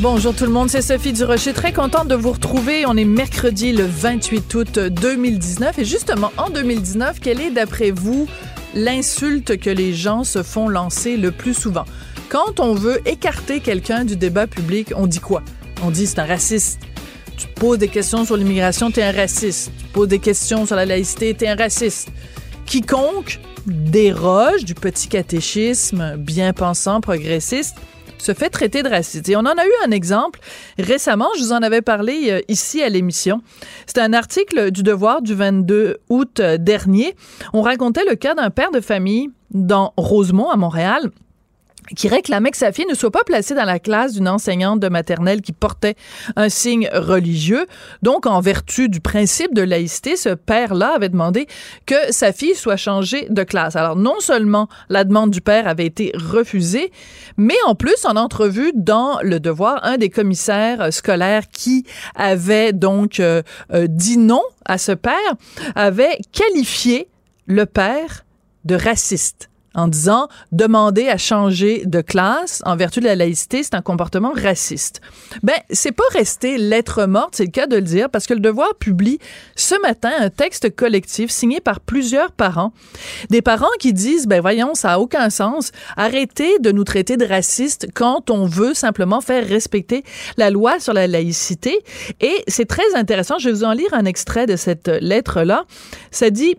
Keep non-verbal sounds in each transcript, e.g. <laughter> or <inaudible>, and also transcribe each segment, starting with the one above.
Bonjour tout le monde, c'est Sophie Durocher. Très contente de vous retrouver. On est mercredi le 28 août 2019. Et justement, en 2019, quelle est d'après vous l'insulte que les gens se font lancer le plus souvent? Quand on veut écarter quelqu'un du débat public, on dit quoi? On dit c'est un raciste. Tu poses des questions sur l'immigration, t'es un raciste. Tu poses des questions sur la laïcité, t'es un raciste. Quiconque déroge du petit catéchisme bien pensant, progressiste, se fait traiter de raciste. Et on en a eu un exemple récemment, je vous en avais parlé euh, ici à l'émission. C'était un article du Devoir du 22 août euh, dernier. On racontait le cas d'un père de famille dans Rosemont, à Montréal, qui réclamait que sa fille ne soit pas placée dans la classe d'une enseignante de maternelle qui portait un signe religieux. Donc, en vertu du principe de laïcité, ce père-là avait demandé que sa fille soit changée de classe. Alors, non seulement la demande du père avait été refusée, mais en plus, en entrevue dans Le Devoir, un des commissaires scolaires qui avait donc euh, euh, dit non à ce père avait qualifié le père de raciste en disant demander à changer de classe en vertu de la laïcité, c'est un comportement raciste. Ben, c'est pas resté lettre morte, c'est le cas de le dire, parce que le Devoir publie ce matin un texte collectif signé par plusieurs parents. Des parents qui disent, ben voyons, ça a aucun sens. Arrêtez de nous traiter de racistes quand on veut simplement faire respecter la loi sur la laïcité. Et c'est très intéressant. Je vais vous en lire un extrait de cette lettre-là. Ça dit,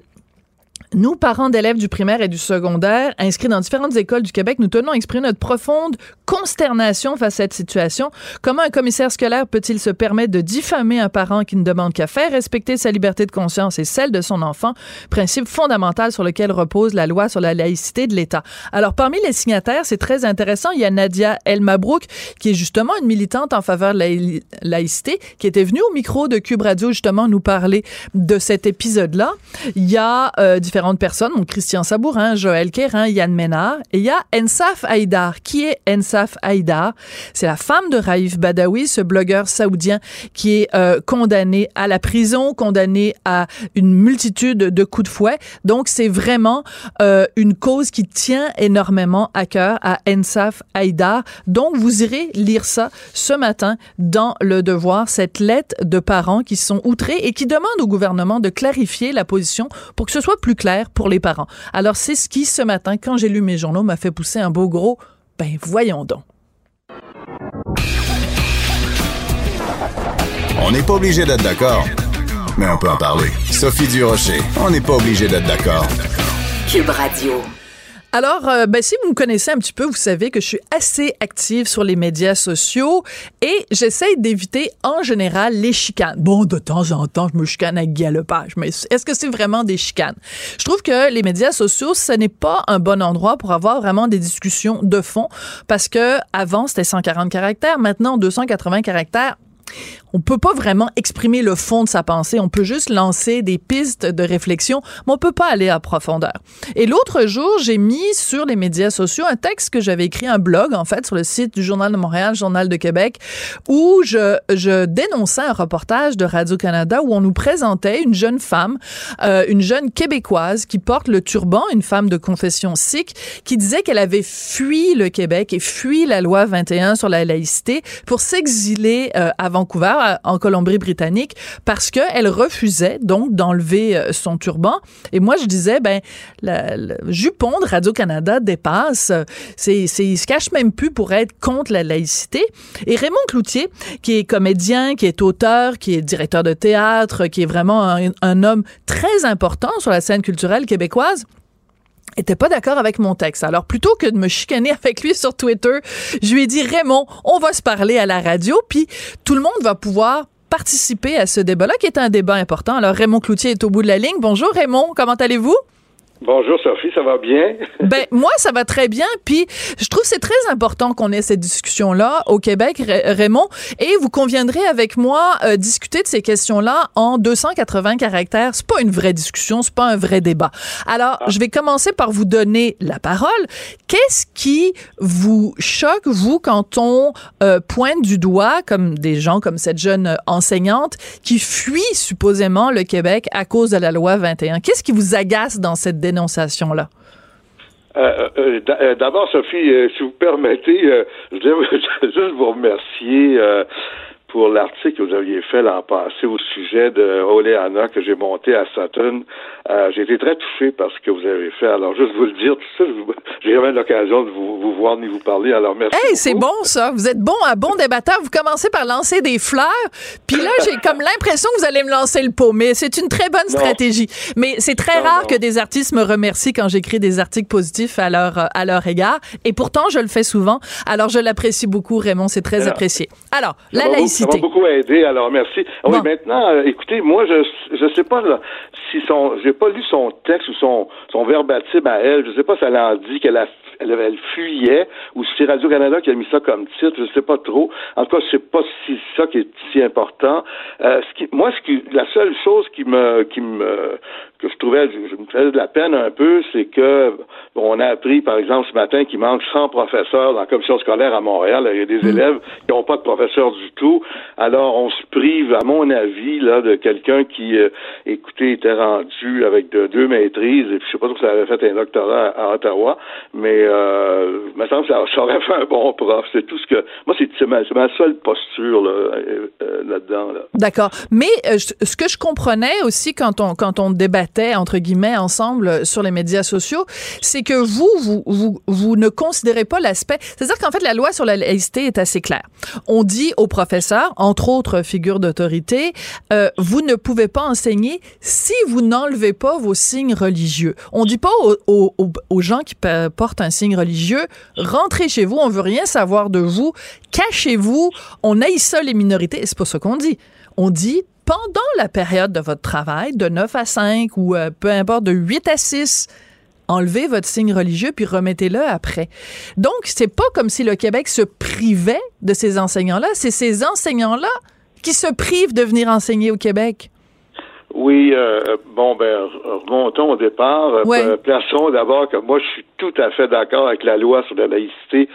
nous, parents d'élèves du primaire et du secondaire, inscrits dans différentes écoles du Québec, nous tenons à exprimer notre profonde consternation face à cette situation. Comment un commissaire scolaire peut-il se permettre de diffamer un parent qui ne demande qu'à faire respecter sa liberté de conscience et celle de son enfant, principe fondamental sur lequel repose la loi sur la laïcité de l'État? Alors, parmi les signataires, c'est très intéressant, il y a Nadia El Mabrouk, qui est justement une militante en faveur de la laïcité, qui était venue au micro de Cube Radio justement nous parler de cet épisode-là. Il y a euh, différentes personnes, donc Christian Sabourin, Joël Kérin, Yann Ménard, et il y a Ensaf Haïdar. Qui est Ensaf Haïdar? C'est la femme de Raif Badawi, ce blogueur saoudien qui est euh, condamné à la prison, condamné à une multitude de coups de fouet. Donc, c'est vraiment euh, une cause qui tient énormément à cœur à Ensaf Haïdar. Donc, vous irez lire ça ce matin dans Le Devoir, cette lettre de parents qui sont outrés et qui demandent au gouvernement de clarifier la position pour que ce soit plus clair pour les parents. Alors, c'est ce qui, ce matin, quand j'ai lu mes journaux, m'a fait pousser un beau gros « ben voyons donc ». On n'est pas obligé d'être d'accord, mais on peut en parler. Sophie Durocher, on n'est pas obligé d'être d'accord. Cube Radio. Alors, euh, ben, si vous me connaissez un petit peu, vous savez que je suis assez active sur les médias sociaux et j'essaye d'éviter en général les chicanes. Bon, de temps en temps, je me chicane avec galopage, mais est-ce que c'est vraiment des chicanes? Je trouve que les médias sociaux, ce n'est pas un bon endroit pour avoir vraiment des discussions de fond parce que avant, c'était 140 caractères, maintenant 280 caractères on peut pas vraiment exprimer le fond de sa pensée. On peut juste lancer des pistes de réflexion, mais on peut pas aller à profondeur. Et l'autre jour, j'ai mis sur les médias sociaux un texte que j'avais écrit, un blog, en fait, sur le site du Journal de Montréal, Journal de Québec, où je, je dénonçais un reportage de Radio-Canada où on nous présentait une jeune femme, euh, une jeune québécoise qui porte le turban, une femme de confession sikh, qui disait qu'elle avait fui le Québec et fui la loi 21 sur la laïcité pour s'exiler euh, à Vancouver là en Colombie-Britannique parce qu'elle refusait donc d'enlever euh, son turban. Et moi, je disais, ben, le jupon de Radio-Canada dépasse. C'est, c'est, il se cache même plus pour être contre la laïcité. Et Raymond Cloutier, qui est comédien, qui est auteur, qui est directeur de théâtre, qui est vraiment un homme très important sur la scène culturelle québécoise, était pas d'accord avec mon texte. Alors plutôt que de me chicaner <laughs> avec lui sur Twitter, je lui ai dit Raymond, on va se parler à la radio, puis tout le monde va pouvoir participer à ce débat-là, qui est un débat important. Alors Raymond Cloutier est au bout de la ligne. Bonjour Raymond, comment allez-vous? Bonjour Sophie, ça va bien? <laughs> ben moi ça va très bien, puis je trouve c'est très important qu'on ait cette discussion là au Québec, Raymond, et vous conviendrez avec moi euh, discuter de ces questions-là en 280 caractères. C'est pas une vraie discussion, c'est pas un vrai débat. Alors, ah. je vais commencer par vous donner la parole. Qu'est-ce qui vous choque vous quand on euh, pointe du doigt comme des gens comme cette jeune enseignante qui fuit supposément le Québec à cause de la loi 21 Qu'est-ce qui vous agace dans cette dénonciation-là? Euh, euh, euh, d'abord, Sophie, si vous permettez, <laughs> je voudrais juste vous remercier pour l'article que vous aviez fait l'an passé au sujet de Oleana que j'ai monté à Sutton. Euh, j'ai été très touché par ce que vous avez fait. Alors, juste vous le dire, tout ça, <laughs> j'ai jamais l'occasion de vous, vous, voir ni vous parler. Alors, merci. Hey, c'est bon, ça. Vous êtes bon, un bon débatteur. Vous commencez par lancer des fleurs. Puis là, j'ai comme l'impression que vous allez me lancer le pot. Mais c'est une très bonne stratégie. Mais c'est très rare que des artistes me remercient quand j'écris des articles positifs à leur, à leur égard. Et pourtant, je le fais souvent. Alors, je l'apprécie beaucoup, Raymond. C'est très apprécié. Alors, la laïcité. Ça m'a beaucoup aidé, alors merci. Oui, maintenant, euh, écoutez, moi, je je sais pas là, si son, j'ai pas lu son texte ou son son verbatim à elle. Je sais pas si elle en dit qu'elle a elle, elle, fuyait, ou si c'est Radio-Canada qui a mis ça comme titre, je sais pas trop. En tout cas, je sais pas si c'est ça qui est si important. Euh, ce qui, moi, ce qui, la seule chose qui me, qui me, que je trouvais, je, me faisais de la peine un peu, c'est que bon, on a appris, par exemple, ce matin qu'il manque 100 professeurs dans la commission scolaire à Montréal. Il y a des mmh. élèves qui n'ont pas de professeurs du tout. Alors, on se prive, à mon avis, là, de quelqu'un qui, euh, écoutez, était rendu avec de, deux maîtrises, et puis je sais pas trop si ça avait fait un doctorat à, Ottawa, mais euh, que ça, aurait fait un bon prof. C'est tout ce que... Moi, c'est ma, ma, seule posture là, euh, euh, là-dedans. Là. D'accord. Mais ce que je comprenais aussi quand on, quand on débattait entre guillemets, ensemble sur les médias sociaux, c'est que vous, vous, vous, vous ne considérez pas l'aspect. C'est-à-dire qu'en fait, la loi sur la laïcité est assez claire. On dit aux professeurs, entre autres figures d'autorité, euh, vous ne pouvez pas enseigner si vous n'enlevez pas vos signes religieux. On dit pas aux, aux, gens qui portent un religieux, rentrez chez vous, on veut rien savoir de vous, cachez-vous, on haït ça les minorités. C'est pas ce qu'on dit. On dit pendant la période de votre travail, de 9 à 5 ou euh, peu importe, de 8 à 6, enlevez votre signe religieux puis remettez-le après. Donc, c'est pas comme si le Québec se privait de ces enseignants-là, c'est ces enseignants-là qui se privent de venir enseigner au Québec. Oui, euh, bon, ben, remontons au départ. Euh, plaçons d'abord que moi, je suis tout à fait d'accord avec la loi sur la laïcité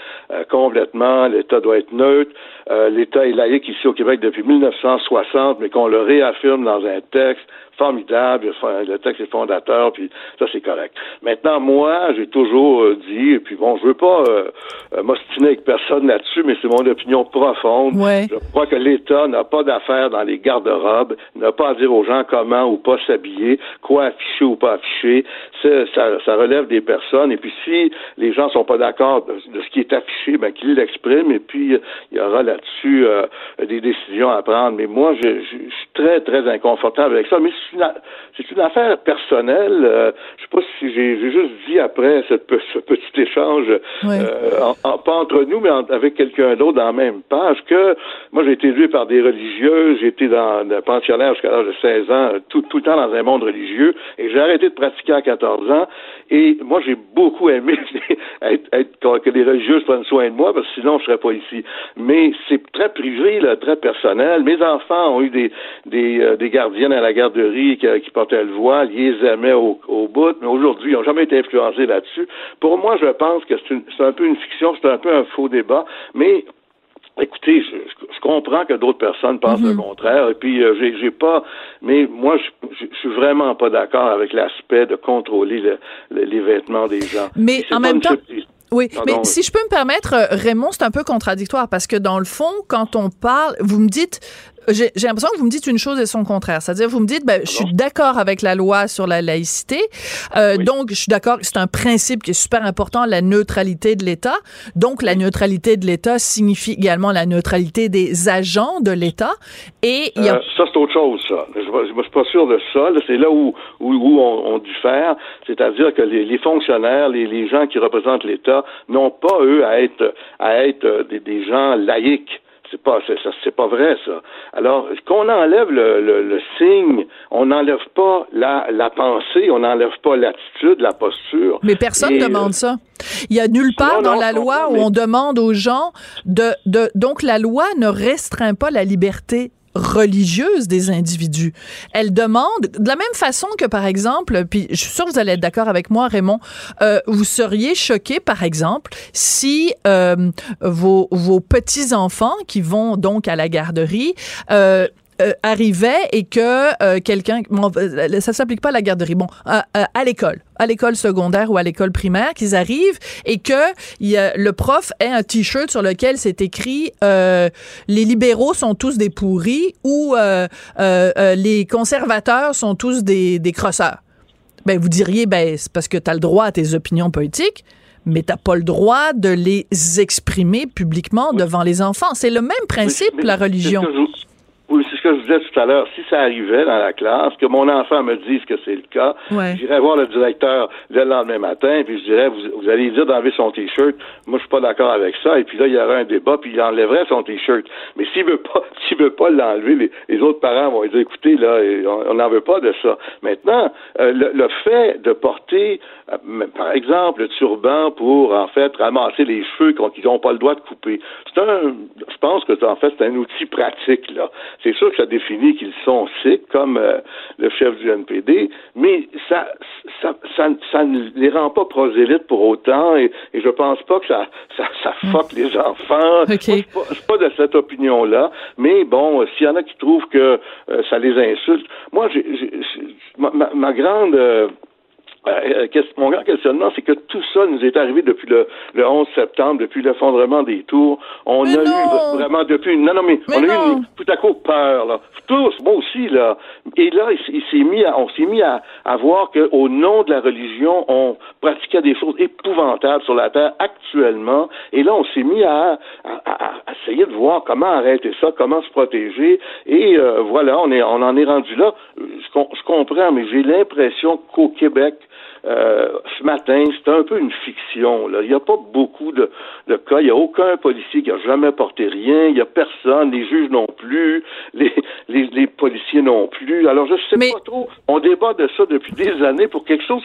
complètement. L'État doit être neutre. Euh, L'État est laïque ici au Québec depuis 1960, mais qu'on le réaffirme dans un texte formidable, le texte est fondateur, puis ça c'est correct. Maintenant, moi, j'ai toujours euh, dit, et puis bon, je veux pas euh, euh, m'ostiner avec personne là-dessus, mais c'est mon opinion profonde. Je crois que l'État n'a pas d'affaires dans les garde-robes, n'a pas à dire aux gens comment ou pas s'habiller, quoi afficher ou pas afficher. Ça, ça relève des personnes, et puis si les gens sont pas d'accord de, ce qui est affiché, ben qu'ils l'expriment, et puis il y aura là-dessus euh, des décisions à prendre. Mais moi, je, je, suis très, très inconfortable avec ça. Mais une, c'est une affaire personnelle. Euh, je sais pas si j'ai, juste dit après cette, ce petit échange, euh, en, pas entre nous, mais avec quelqu'un d'autre dans la même page, que moi, j'ai été élevé par des religieuses, j'ai été dans le pensionnaire jusqu'à l'âge de 16 ans, tout, tout le temps dans un monde religieux, et j'ai arrêté de pratiquer à 14 ans. Et moi, j'ai beaucoup aimé <laughs> être, que les religieuses prennent soin de moi, parce que sinon, je serais pas ici. Mais c'est très privé, là, très personnel. Mes enfants ont eu des, des, euh, des gardiennes à la garderie qui, qui, portaient le voile, ils les aimaient au, au bout, mais aujourd'hui, ils n'ont jamais été influencés là-dessus. Pour moi, je pense que c'est un peu une fiction, c'est un peu un faux débat, mais Écoutez, je, je, comprends que d'autres personnes pensent le mhm. contraire, et puis euh, j'ai pas, mais moi, je, je, suis vraiment pas d'accord avec l'aspect de contrôler le, les vêtements des gens. Mais en même temps, oui, mais si je peux me permettre, euh, Raymond, c'est un peu contradictoire parce que dans le fond, quand on parle, vous me dites, j'ai l'impression que vous me dites une chose et son contraire. C'est-à-dire, vous me dites, ben, je suis d'accord avec la loi sur la laïcité. Euh, donc, je suis d'accord que c'est un principe qui est super important, la neutralité de l'État. Donc, la neutralité de l'État signifie également la neutralité des agents de l'État. Et il y a... Euh, ça, c'est autre chose, ça. Je ne suis pas sûr de ça. C'est là où, où, où on, on, diffère. C'est-à-dire que les, les fonctionnaires, les, les, gens qui représentent l'État n'ont pas, eux, à être, à être des, des gens laïques. C'est pas, c'est, pas vrai, ça. Alors, qu'on enlève le, le, signe, on n'enlève pas la, la pensée, on n'enlève pas l'attitude, la posture. Mais personne ne demande ça. Il y a nulle part dans la loi où on demande aux gens de, de, donc la loi ne restreint pas la liberté religieuse des individus. Elle demande, de la même façon que, par exemple, puis je suis sûre que vous allez être d'accord avec moi, Raymond, euh, vous seriez choqué, par exemple, si euh, vos, vos petits-enfants qui vont donc à la garderie euh, euh, arrivait et que euh, quelqu'un, bon, euh, ça s'applique pas à la garderie, bon, à, l'école, à l'école secondaire ou à l'école primaire, qu'ils arrivent et que y a, le prof ait un t-shirt sur lequel c'est écrit les libéraux sont tous des pourris ou les conservateurs sont tous des, des crosseurs. Ben vous diriez ben c'est parce que tu as le droit à tes opinions politiques mais t'as pas le droit de les exprimer publiquement devant les enfants. C'est le même principe, la religion. Oui, c'est ce que je disais tout à l'heure. Si ça arrivait dans la classe, que mon enfant me dise que c'est le cas, j'irais voir le directeur le lendemain matin, puis je dirais, vous, allez dire d'enlever son T-shirt. Moi, je suis pas d'accord avec ça. Et puis là, il y aurait un débat, puis il enlèverait son T-shirt. Mais s'il veut pas, <laughs> s'il veut pas l'enlever, les, autres parents vont dire, écoutez, là, on n'en veut pas de ça. Maintenant, euh, le, fait de porter, par exemple, le turban pour, en fait, ramasser les cheveux qu'ils n'ont pas le droit de couper, c'est un, je pense que, en fait, c'est un outil pratique, là. C'est sûr que ça définit qu'ils sont sikhs, comme euh, le chef du NPD, mais ça, ça, ça, ne les rend pas prosélytes pour autant, et, je pense pas que ça, ça, ça hmm. fuck les enfants. Okay. Je suis pas, de cette opinion-là, mais bon, euh, s'il y en a qui trouvent que euh, ça les insulte, moi, j'ai, ma, grande euh, euh, mon grand questionnement, c'est que tout ça nous est arrivé depuis le, le 11 septembre, depuis l'effondrement des tours. On a eu vraiment depuis... Non, non, mais, on a eu tout à coup peur, là. Tous, moi aussi, là. Et là, il, s'est mis à, on s'est mis à, à voir qu'au nom de la religion, on pratiquait des choses épouvantables sur la Terre actuellement. Et là, on s'est mis à, à, essayer de voir comment arrêter ça, comment se protéger. Et euh, voilà, on, est, on en est rendu là. Je, je comprends, mais j'ai l'impression qu'au Québec, euh, ce matin, c'est un peu une fiction. Là. Il n'y a pas beaucoup de, de cas. Il n'y a aucun policier qui a jamais porté rien. Il n'y a personne. Les juges non plus. Les, les, les policiers non plus. Alors, je sais pas trop. On débat de ça depuis des années pour quelque chose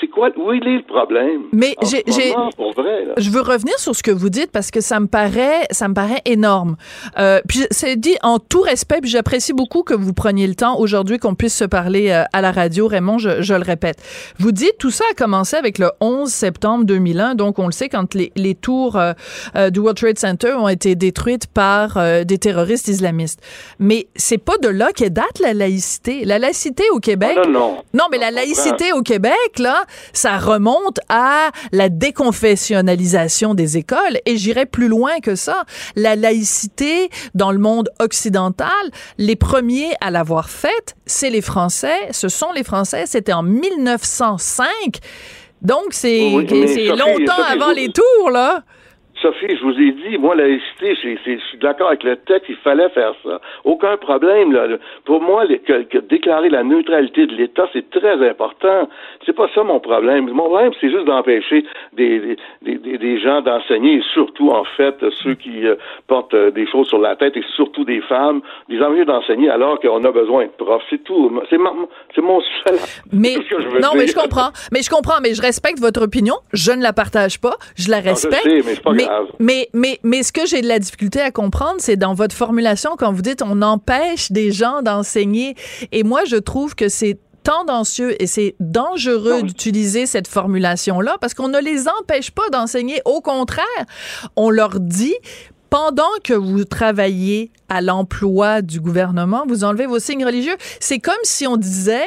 c'est quoi, où il est le problème? Mais j'ai, je veux revenir sur ce que vous dites parce que ça me paraît, ça me paraît énorme. Euh, puis c'est dit en tout respect, puis j'apprécie beaucoup que vous preniez le temps aujourd'hui qu'on puisse se parler euh, à la radio. Raymond, je, je, le répète. Vous dites tout ça a commencé avec le 11 septembre 2001, donc on le sait quand les, les tours euh, euh, du World Trade Center ont été détruites par euh, des terroristes islamistes. Mais c'est pas de là qu'est date la laïcité. La laïcité au Québec. non, non. Non, mais la laïcité au Québec là, ça remonte à la déconfessionnalisation des écoles et j'irai plus loin que ça. La laïcité dans le monde occidental, les premiers à l'avoir faite, c'est les Français, ce sont les Français, c'était en 1905. Donc c'est longtemps avant les tours là. Sophie, je vous ai dit, moi, la laïcité, je suis d'accord avec le texte, il fallait faire ça. Aucun problème. Là. Pour moi, que, déclarer la neutralité de l'État, c'est très important. C'est pas ça mon problème. Mon problème, c'est juste d'empêcher des, des, des, gens d'enseigner, et surtout, en fait, ceux qui euh, portent euh, des choses sur la tête, et surtout des femmes, des envieux d'enseigner alors qu'on a besoin de profs. C'est tout. C'est mon seul... Mais, non, mais je comprends. Mais je comprends, mais je respecte votre opinion. Je ne la partage pas. Je la respecte. je sais, mais c'est pas mais, mais, mais ce que j'ai de la difficulté à comprendre, c'est dans votre formulation quand vous dites on empêche des gens d'enseigner. Et moi, je trouve que c'est tendancieux et c'est dangereux d'utiliser cette formulation-là parce qu'on ne les empêche pas d'enseigner. Au contraire, on leur dit pendant que vous travaillez à l'emploi du gouvernement, vous enlevez vos signes religieux. C'est comme si on disait,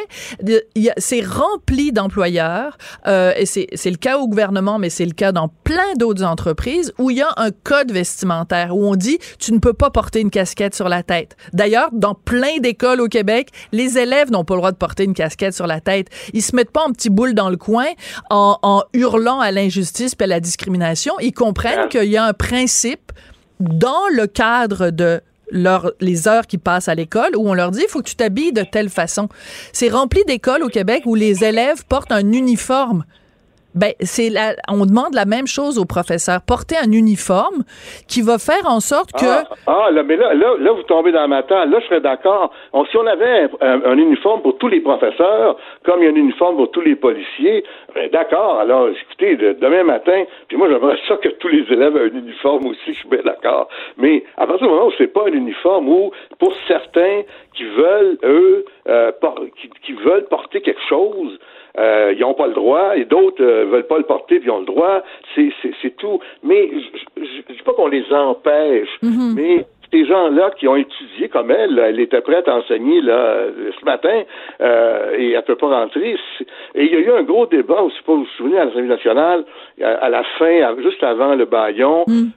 c'est rempli d'employeurs, euh, et c'est le cas au gouvernement, mais c'est le cas dans plein d'autres entreprises, où il y a un code vestimentaire, où on dit, tu ne peux pas porter une casquette sur la tête. D'ailleurs, dans plein d'écoles au Québec, les élèves n'ont pas le droit de porter une casquette sur la tête. Ils se mettent pas en petit boule dans le coin en, en hurlant à l'injustice et à la discrimination. Ils comprennent qu'il y a un principe dans le cadre de leur, les heures qui passent à l'école où on leur dit il faut que tu t'habilles de telle façon. C'est rempli d'écoles au Québec où les élèves portent un uniforme ben, c'est la, on demande la même chose aux professeurs. Porter un uniforme qui va faire en sorte que. Ah, ah là, mais là, là, là, vous tombez dans ma tête. Là, je serais d'accord. si on avait un, uniforme pour tous les professeurs, comme il y a un uniforme pour tous les policiers, ben, d'accord. Alors, écoutez, demain matin, puis moi, j'aimerais ça que tous les élèves aient un uniforme aussi, je suis bien d'accord. Mais à partir du moment où c'est pas un uniforme, où, pour certains qui veulent, eux, euh, qui veulent porter quelque chose, euh, ils n'ont pas le droit, et d'autres euh, veulent pas le porter, puis ils ont le droit. C'est, c'est, tout. Mais je ne dis pas qu'on les empêche, mm-hmm. mais ces gens-là qui ont étudié comme elle, elle était prête à enseigner là, ce matin euh, et elle peut pas rentrer. Et il y a eu un gros débat, aussi, pas vous vous souvenez, à l'Assemblée nationale, à, la fin, juste avant le baillon, mm.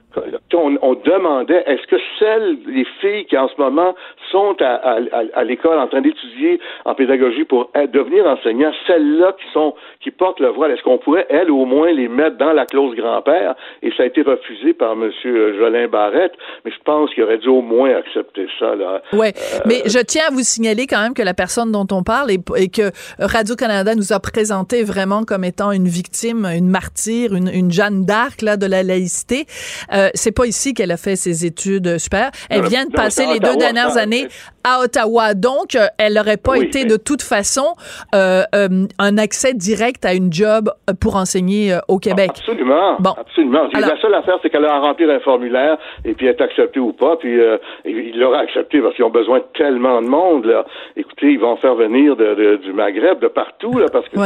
on, demandait est-ce que celles, les filles qui en ce moment sont à, à, l'école en train d'étudier en pédagogie pour devenir enseignants, celles-là qui sont qui portent le voile, est-ce qu'on pourrait, elles, au moins, les mettre dans la clause grand-père? Et ça a été refusé par M. Jolin Barrette, mais je pense qu'il aurait dû au moins accepter ça. Là. Oui, euh, mais je tiens à vous signaler quand même que la personne dont on parle et, et que Radio-Canada nous a présenté vraiment comme étant une victime, une martyre, une, une Jeanne d'Arc là, de la laïcité, euh, c'est pas ici qu'elle a fait ses études super. Elle vient de passer les deux dernières années à Ottawa. Donc, euh, elle n'aurait pas été de toute façon euh, euh, un accès direct à une job pour enseigner au Québec. Absolument. Bon. Absolument. La seule affaire, c'est qu'elle a rempli un formulaire et puis être acceptée ou pas. Puis il l'aura accepté parce qu'ils ont besoin de tellement de monde. Là. Écoutez, ils vont faire venir de, du Maghreb, de partout, là, parce que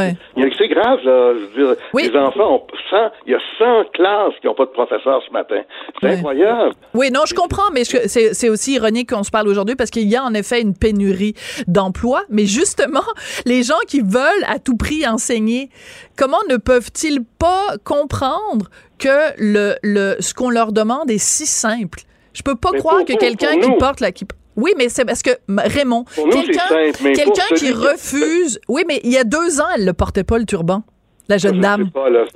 c'est grave. Là, je veux dire, les enfants ont 100, il y a 100 classes qui n'ont pas de professeur ce matin. C'est incroyable. Oui, non, je comprends, mais c'est aussi ironique qu'on se parle aujourd'hui parce qu'il y a en effet une pénurie d'emplois, mais justement, <laughs> les gens qui veulent à tout prix enseigner, comment ne peuvent-ils pas comprendre que le, le, ce qu'on leur demande est si simple? Je peux pas croire que quelqu'un qui porte la qui oui, mais c'est parce que Raymond, quelqu'un qui refuse. Oui, mais il y a deux ans, elle ne portait pas le turban, la jeune dame.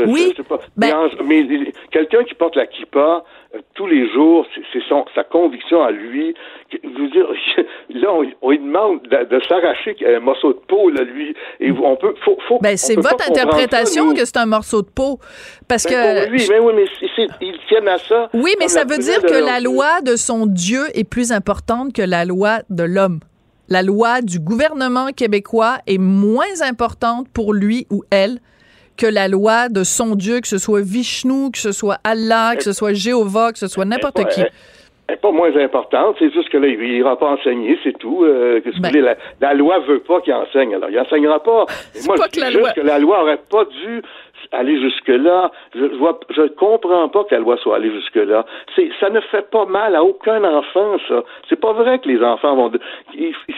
oui, ben mais, quelqu'un qui porte la kippa, euh, tous les jours, c'est sa conviction à lui. Je veux dire, <laughs> là, on, lui demande de, s'arracher un morceau de peau, là, lui. Et on peut, faut, faut ben, c'est votre interprétation que c'est un morceau de peau, parce ben, que. Oui, mais oui, mais ils tiennent à ça. Oui, mais ça veut dire que la loi de son Dieu est plus importante que la loi de l'homme. La loi du gouvernement québécois est moins importante pour lui ou elle que la loi de son Dieu, que ce soit Vishnu, que ce soit Allah, que ce soit Jéhovah, que ce soit n'importe qui. Elle n'est pas moins importante, c'est juste que là, il n'ira pas enseigner, c'est tout. Euh, que ben. la, la, loi veut pas qu'il enseigne, alors il enseignera pas. <laughs> moi, je dis juste que la loi aurait pas dû aller jusque-là. Je vois, je comprends pas que la loi soit allée jusque-là. C'est, ça ne fait pas mal à aucun enfant, ça. C'est pas vrai que les enfants vont.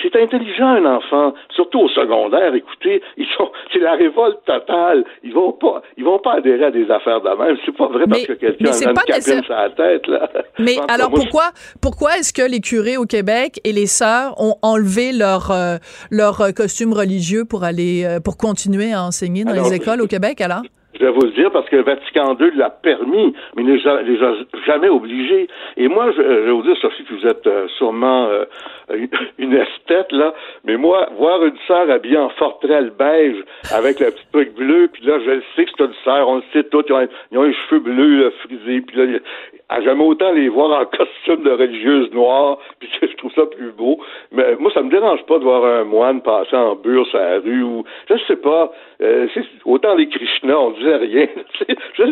C'est intelligent un enfant, surtout au secondaire. Écoutez, <laughs> ils sont, c'est la révolte totale. Ils vont pas, ils vont pas adhérer à des affaires de même. C'est pas vrai parce que quelqu'un a une cabine sur la tête là. Mais <laughs> alors pourquoi, pourquoi est-ce que les curés au Québec et les sœurs ont enlevé leur euh, leur costume religieux pour aller euh, pour continuer à enseigner dans les écoles au Québec alors? Je vais vous le dire parce que le Vatican II l'a permis, mais il n'est jamais obligé. Et moi, je, vais vous dire, Sophie, que vous êtes euh, sûrement euh, <laughs> une esthète, là, mais moi, voir une sœur habillée en forterelle beige avec le petit truc bleu, puis là, je le sais que c'est une sœur, on le sait tout, ils ont, ils ont les cheveux bleus frisés, puis là, à jamais autant les voir en <laughs> costume de religieuse noire, puis je trouve ça plus beau. Mais moi, ça me dérange pas de voir un moine passer en bure sur la rue ou je sais pas. Euh, autant les Krishna, on disait rien. <laughs>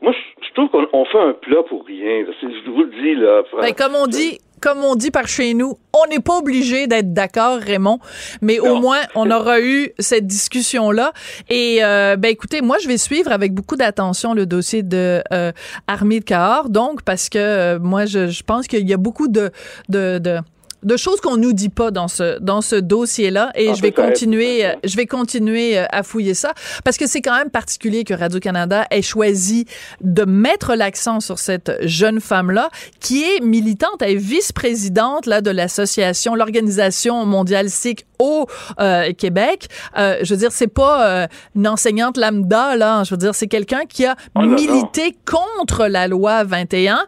moi, je, trouve qu'on fait un plat pour rien. Je vous le dis là. Ben, comme on dit, comme on dit par chez nous, on n'est pas obligé d'être d'accord, Raymond, mais au moins on aura eu cette discussion-là. Et euh, ben écoutez, moi je vais suivre avec beaucoup d'attention le dossier de euh, Armée de Cahors, donc parce que euh, moi je, je pense qu'il y a beaucoup de, de, de de choses qu'on nous dit pas dans ce dans ce dossier-là et ah, je vais continuer euh, je vais continuer euh, à fouiller ça parce que c'est quand même particulier que Radio Canada ait choisi de mettre l'accent sur cette jeune femme-là qui est militante, elle est vice-présidente là de l'association l'organisation mondiale sikh au euh, Québec. je veux dire c'est pas une enseignante lambda là, je veux dire c'est quelqu'un qui a oh milité contre la loi 21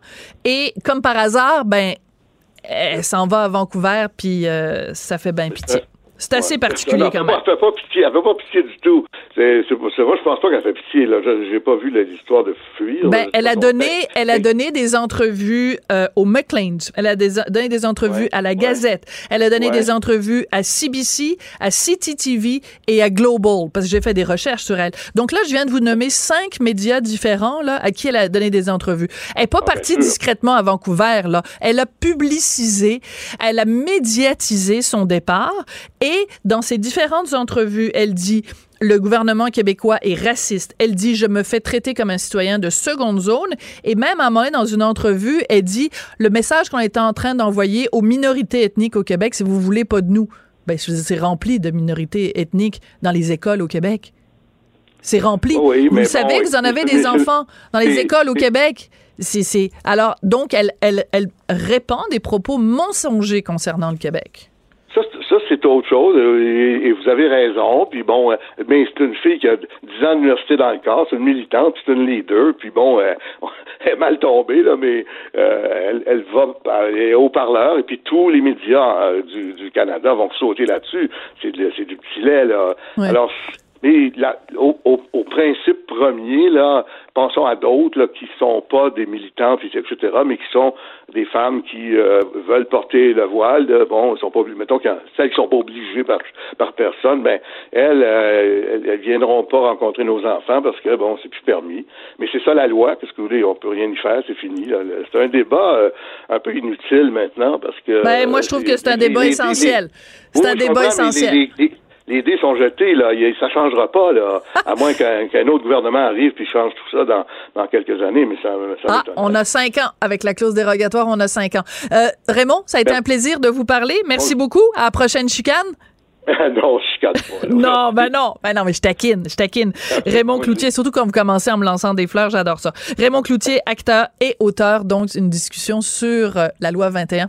et comme par hasard ben elle s'en va à Vancouver, puis euh, ça fait bien pitié. C'est assez particulier quand même. Elle fait pas pitié, elle fait pas pitié du tout. C'est, c'est, moi, je pense pas qu'elle fait pitié. Là, j'ai pas vu l'histoire de fuir. Ben, elle a donné, elle a donné des entrevues euh, au McLean. Elle a donné des entrevues à la Gazette. Elle a donné des entrevues à CBC, à CTTV et à Global, parce que j'ai fait des recherches sur elle. Donc là, je viens de vous nommer cinq médias différents là à qui elle a donné des entrevues. Elle est pas ah, partie discrètement à Vancouver là. Elle a publicisé, elle a médiatisé son départ et dans ses différentes entrevues, elle dit le gouvernement québécois est raciste. Elle dit je me fais traiter comme un citoyen de seconde zone et même à un moment dans une entrevue, elle dit le message qu'on était en train d'envoyer aux minorités ethniques au Québec, si vous voulez pas de nous. Ben c'est rempli de minorités ethniques dans les écoles au Québec. C'est rempli. vous savez que vous en avez des enfants dans les écoles au Québec. C'est alors donc elle elle elle répand des propos mensongers concernant le Québec. Ça, c'est autre chose, et, vous avez raison. Puis bon, euh, mais c'est une fille qui a 10 ans d'université dans le corps, c'est une militante, c'est une leader. Puis bon, euh, <laughs> elle est mal tombée, là, mais euh, elle, elle va elle haut-parleur, et puis tous les médias du, du, Canada vont sauter là-dessus. C'est du petit lait, là. Alors, mais là, au, au, au, principe premier, là, pensons à d'autres qui sont pas des militantes, etc., mais qui sont des femmes qui euh, veulent porter le voile. Bon, sont pas mettons que celles qui sont pas obligées par, par personne, ben elles, euh, elles, viendront pas rencontrer nos enfants parce que bon, c'est plus permis. Mais c'est ça la loi. Qu'est-ce que vous voulez On peut rien y faire. C'est fini. C'est un débat euh, un peu inutile maintenant parce que. Ben moi, je trouve que c'est un débat essentiel. C'est un débat essentiel les dés sont jetés, là. Ça changera pas, là. à moins <laughs> qu'un autre gouvernement arrive puis change tout ça dans, dans quelques années, mais ça, ça Ah, on a cinq ans. Avec la clause dérogatoire, on a cinq ans. Euh, Raymond, ça a été ben- un plaisir de vous parler. Merci beaucoup. À la prochaine chicane. <laughs> non, je chicane pas. non, ben non, ben non, mais je taquine, je taquine. Raymond Cloutier, surtout quand vous commencez en me lançant des fleurs, j'adore ça. Raymond Cloutier, acteur et auteur, donc une discussion sur euh, la loi 21.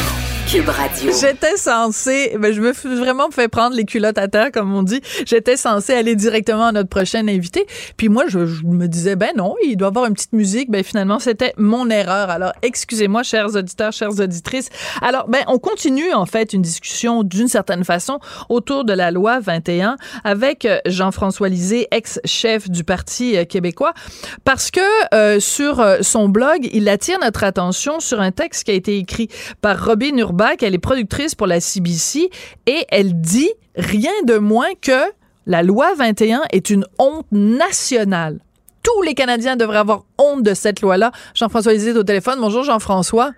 J'étais censée, ben je me suis vraiment fait prendre les culottes à terre, comme on dit. J'étais censée aller directement à notre prochaine invité. Puis moi, je, me disais, ben non, il doit avoir une petite musique. Ben finalement, c'était mon erreur. Alors, excusez-moi, chers auditeurs, chères auditrices. Alors, ben on continue en fait une discussion d'une certaine façon autour de la loi 21 avec euh, Jean-François Lisée, ex-chef du Parti euh, québécois, parce que euh, sur son blog, il attire notre attention sur un texte qui a été écrit par Robin Elle est productrice pour la CBC et elle dit rien de moins que la loi 21 est une honte nationale. Tous les Canadiens devraient avoir honte de cette loi-là. Jean-François Lisée au téléphone. Bonjour Jean-François.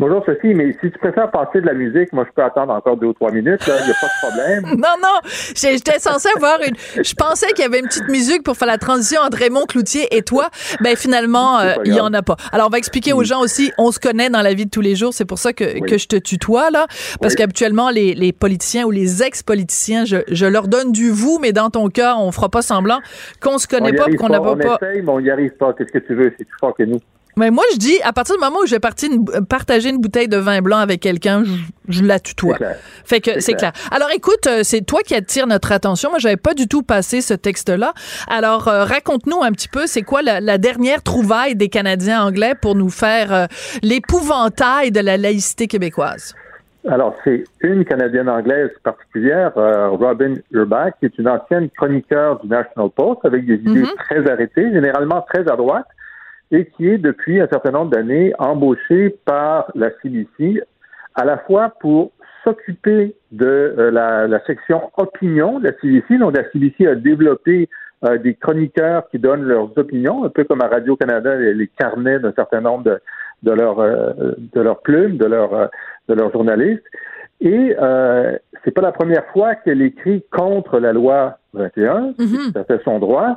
Bonjour Sophie, mais si tu préfères passer de la musique, moi je peux attendre encore deux ou trois minutes, il n'y a pas de problème. <laughs> non, non, j'étais censé avoir une... Je pensais qu'il y avait une petite musique pour faire la transition entre Raymond Cloutier et toi. Ben finalement, euh, il n'y en a pas. Alors on va expliquer aux gens aussi, on se connaît dans la vie de tous les jours, c'est pour ça que, que je te tutoie là, parce qu'habituellement les, les politiciens ou les ex-politiciens, je, je leur donne du vous, mais dans ton cas, on fera pas semblant qu'on se connaît pas, qu'on n'a pas... On essaye, mais on n'y arrive pas. Qu'est-ce que tu veux? C'est plus fort que nous. Mais moi, je dis, à partir du moment où je vais partir partager une bouteille de vin blanc avec quelqu'un, je, la tutoie. Fait que c'est clair. Alors, écoute, euh, c'est toi qui attire notre attention. Moi, j'avais pas du tout passé ce texte-là. Alors, euh, raconte-nous un petit peu, c'est quoi la, dernière trouvaille des Canadiens anglais pour nous faire euh, l'épouvantail de la laïcité québécoise? Alors, c'est une Canadienne anglaise particulière, Robin Urbach, qui est une ancienne chroniqueur du National Post avec des idées mm-hmm. très arrêtées, généralement très à droite et qui est depuis un certain nombre d'années embauché par la CBC à la fois pour s'occuper de la, section opinion de la CBC. Donc, la CBC a développé des chroniqueurs qui donnent leurs opinions, un peu comme à Radio-Canada, les, carnets d'un certain nombre de, de leurs de leurs plumes, de leurs de leurs journalistes. Et euh, c'est pas la première fois qu'elle écrit contre la loi 21, mm ça fait son droit.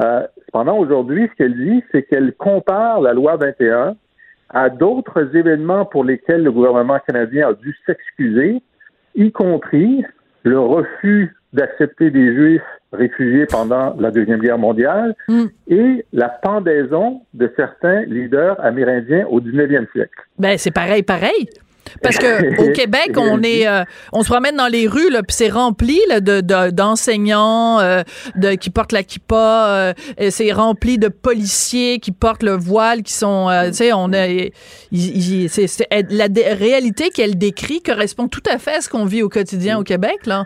Euh, cependant, aujourd'hui, ce qu'elle dit, c'est qu'elle compare la loi 21 à d'autres événements pour lesquels le gouvernement canadien a dû s'excuser, y compris le refus d'accepter des Juifs réfugiés pendant la Deuxième Guerre mondiale mm. et la pendaison de certains leaders amérindiens au 19e siècle. Ben, c'est pareil, pareil. Parce que au <laughs> Québec, on est, euh, on se promène dans les rues, là, puis c'est rempli là, de, d'enseignants euh, de, qui portent la kippa, euh, c'est rempli de policiers qui portent le voile, qui sont, tu sais, on a, la réalité qu'elle décrit correspond tout à fait à ce qu'on vit au quotidien au Québec, là.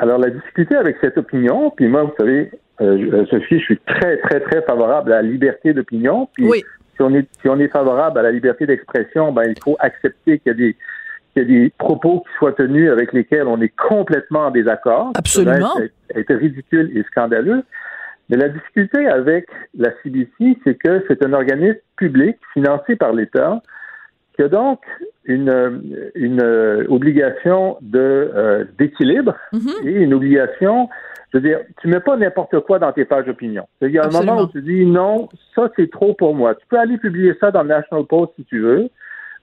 Alors la difficulté avec cette opinion, puis moi, vous savez, Sophie, je suis très, très, très favorable à la liberté d'opinion. Puis oui si on est si on est favorable à la liberté d'expression, ben il faut accepter qu'il y a des qu'il y a des propos qui soient tenus avec lesquels on est complètement en désaccord. Absolument. C'est ridicule et scandaleux. Mais la difficulté avec la CBC, c'est que c'est un organisme public financé par l'État qui a donc une, une obligation de euh, d'équilibre mm-hmm. et une obligation je veux dire, tu mets pas n'importe quoi dans tes pages d'opinion. Il y a un moment où tu dis non, ça c'est trop pour moi. Tu peux aller publier ça dans le National Post si tu veux,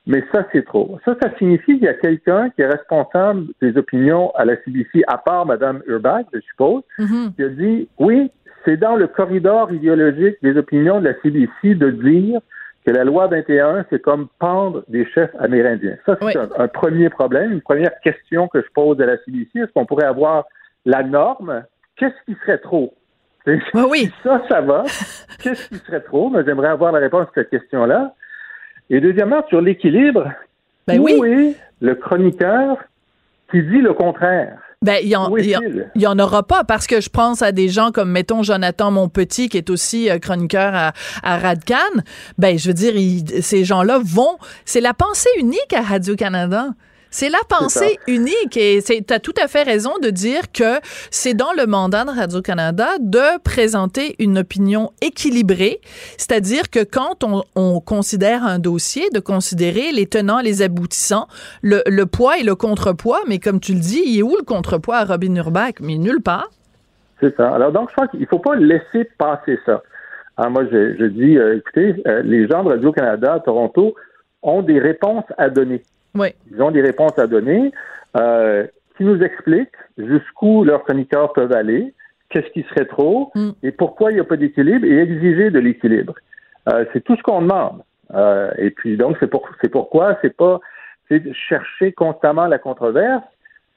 mais ça c'est trop. Ça, ça signifie qu'il y a quelqu'un qui est responsable des opinions à la CBC, à part Mme Urbach, je suppose, mm-hmm. qui a dit oui, c'est dans le corridor idéologique des opinions de la CBC de dire que la loi 21, c'est comme pendre des chefs amérindiens. Ça, c'est un, premier problème, une première question que je pose à la CBC. Est-ce qu'on pourrait avoir la norme qu'est-ce qui serait trop? <laughs> oui. Ça, ça va. <laughs> Qu'est-ce qui serait trop? Mais j'aimerais avoir la réponse à cette question-là. Et deuxièmement, sur l'équilibre, ben où oui. est le chroniqueur qui dit le contraire? Ben, il y, en, aura pas parce que je pense à des gens comme, mettons, Jonathan Monpetit, qui est aussi euh, chroniqueur à, à Radcan. Ben, je veux dire, ces gens-là vont, c'est la pensée unique à Radio-Canada. C'est la pensée unique et tu as tout à fait raison de dire que c'est dans le mandat de Radio-Canada de présenter une opinion équilibrée, c'est-à-dire que quand on, considère un dossier, de considérer les tenants, les aboutissants, le, poids et le contrepoids, mais comme tu le dis, il est où le contrepoids à Robin Urbach? Mais nulle part. C'est ça. Alors donc, je crois qu'il ne faut pas laisser passer ça. Alors, moi, je, dis, euh, écoutez, euh, les gens de Radio-Canada à Toronto ont des réponses à donner. Ils ont des réponses à donner euh, qui nous expliquent jusqu'où leurs chroniqueurs peuvent aller, qu'est-ce qui serait trop mm. et pourquoi il n'y a pas d'équilibre et exiger de l'équilibre. Euh, c'est tout ce qu'on demande. Euh, et puis donc c'est pour, c'est pourquoi c'est pas c'est de chercher constamment la controverse.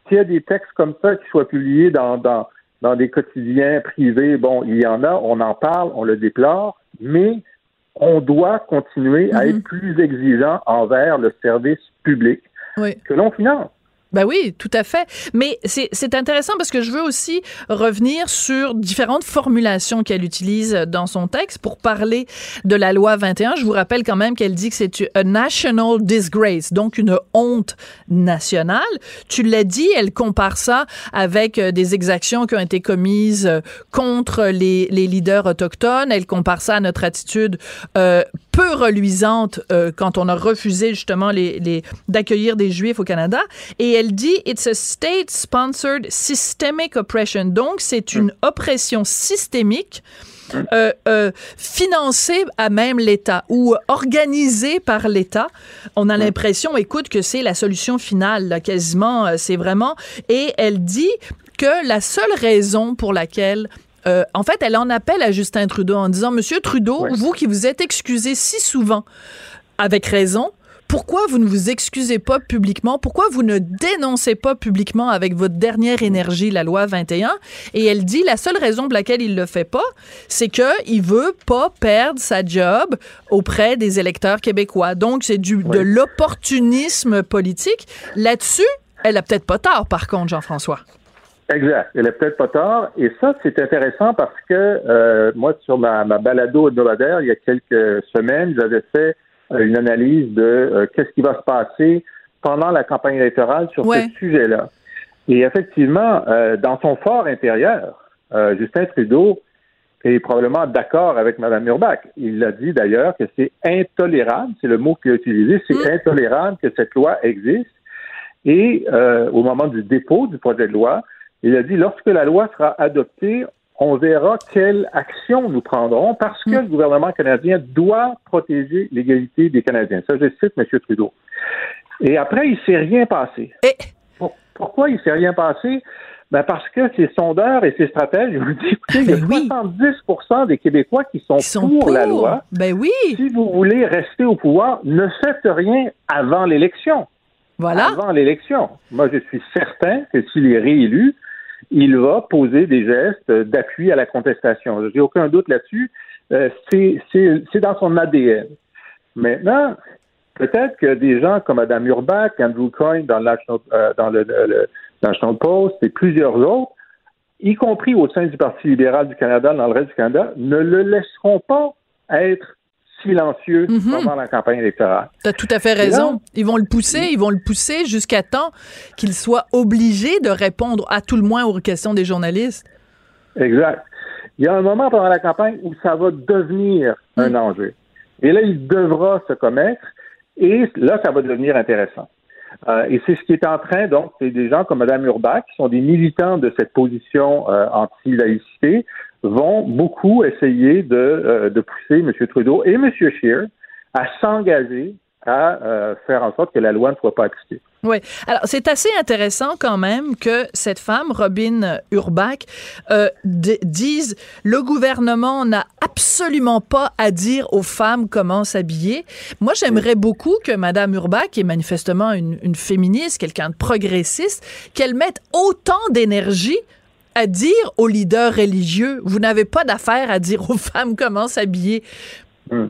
S'il y a des textes comme ça qui soient publiés dans, dans, dans des quotidiens privés, bon, il y en a, on en parle, on le déplore, mais on doit continuer à être mhm. plus exigeant envers le service public que l'on finance. Ben oui, tout à fait. Mais c'est intéressant parce que je veux aussi revenir sur différentes formulations qu'elle utilise dans son texte pour parler de la loi 21. Je vous rappelle quand même qu'elle dit que c'est a national disgrace, donc une honte nationale. Tu l'as dit, elle compare ça avec euh, des exactions qui ont été commises euh, contre les, les leaders autochtones. Elle compare ça à notre attitude euh, peu reluisante euh, quand on a refusé justement les, les d'accueillir des Juifs au Canada. Et elle dit It's a state-sponsored systemic oppression. Donc, c'est une oppression systémique. Euh, euh, financée à même l'État ou organisée par l'État. On a l'impression, écoute, que c'est la solution finale, là, quasiment, c'est vraiment. Et elle dit que la seule raison pour laquelle euh, en fait, elle en appelle à Justin Trudeau en disant, Monsieur Trudeau, vous qui vous êtes excusé si souvent, avec raison, pourquoi vous ne vous excusez pas publiquement? Pourquoi vous ne dénoncez pas publiquement avec votre dernière énergie la loi 21? Et elle dit la seule raison pour laquelle il le fait pas, c'est qu'il veut pas perdre sa job auprès des électeurs québécois. Donc, c'est du, de l'opportunisme politique. Là-dessus, elle a peut-être pas tort, par contre, Jean-François. Exact. Elle est peut-être pas tard. Et ça, c'est intéressant parce que euh, moi, sur ma, ma balado hebdomadaire, il y a quelques semaines, j'avais fait euh, une analyse de euh, qu'est-ce qui va se passer pendant la campagne électorale sur ce sujet-là. Et effectivement, euh, dans son fort intérieur, euh, Justin Trudeau est probablement d'accord avec Mme Urbach. Il a dit d'ailleurs que c'est intolérable, c'est le mot qu'il a utilisé, c'est mm. intolérable que cette loi existe. Et euh, au moment du dépôt du projet de loi, il a dit lorsque la loi sera adoptée, on verra quelle action nous prendrons parce que mm. le gouvernement canadien doit protéger l'égalité des Canadiens. Ça, je cite M. Trudeau. Et après, il ne s'est rien passé. Pourquoi il ne s'est rien passé? Ben parce que ces sondeurs et ces stratèges, vous dis, écoutez, il y a 70% ben des Québécois qui sont, pour, la loi. Ben oui. Si vous voulez rester au pouvoir, ne faites rien avant l'élection. Voilà. Avant l'élection. Moi, je suis certain que s'il est réélu, il va poser des gestes d'appui à la contestation. Je n'ai aucun doute là-dessus. Euh, c'est dans son ADN. Maintenant, peut-être que des gens comme Adam Urbach, Andrew Coyne dans, euh, dans le, National Post et plusieurs autres, y compris au sein du Parti libéral du Canada, dans le reste du Canada, ne le laisseront pas être silencieux mhm. pendant la campagne électorale. Tu as tout à fait raison. ils vont le pousser, ils vont le pousser jusqu'à temps qu'il soit obligé de répondre à tout le moins aux questions des journalistes. Exact. Il y a un moment pendant la campagne où ça va devenir un mm. enjeu. Et là, il devra se commettre et là, ça va devenir intéressant. Euh, et c'est ce qui est en train, donc, c'est des gens comme Mme Urbach, qui sont des militants de cette position euh, anti-laïcité, vont beaucoup essayer de, euh, de pousser M. Trudeau et M. Scheer à s'engager à euh, faire en sorte que la loi ne soit pas appliquée. Oui. Alors, c'est assez intéressant quand même que cette femme, Robin Urbach, euh, dise le gouvernement n'a absolument pas à dire aux femmes comment s'habiller. Moi, j'aimerais beaucoup que Mme Urbach, qui est manifestement une féministe, quelqu'un de progressiste, qu'elle mette autant d'énergie à dire aux leaders religieux, vous n'avez pas d'affaire à dire aux femmes comment s'habiller. Hmm.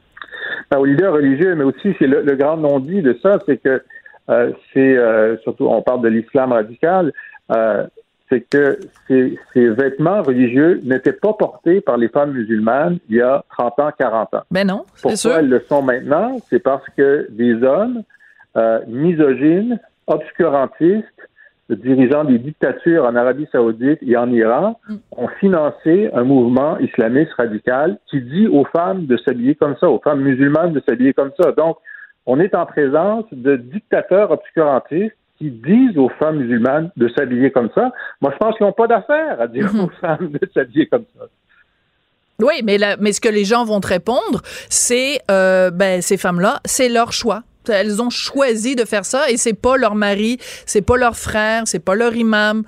Ben, aux leaders religieux, mais aussi c'est le, grand non-dit de ça, c'est que euh, c'est euh, surtout on parle de l'islam radical, euh, c'est que ces, ces, vêtements religieux n'étaient pas portés par les femmes musulmanes il y a 30 ans, 40 ans. Ben non, Pourquoi sûr. elles le sont maintenant? C'est parce que des hommes misogynes, obscurantistes, dirigeants des dictatures en Arabie saoudite et en Iran mm. ont financé un mouvement islamiste radical qui dit aux femmes de s'habiller comme ça, aux femmes musulmanes de s'habiller comme ça. Donc, on est en présence de dictateurs obscurantistes qui disent aux femmes musulmanes de s'habiller comme ça. Moi, je pense qu'ils n'ont pas d'affaire à dire mm-hmm. aux femmes de s'habiller comme ça. Oui, mais, mais ce que les gens vont te répondre, c'est euh, ben, ces femmes-là, c'est leur choix. Elles ont choisi de faire ça et c'est pas leur mari, c'est pas leur frère, c'est pas leur imam,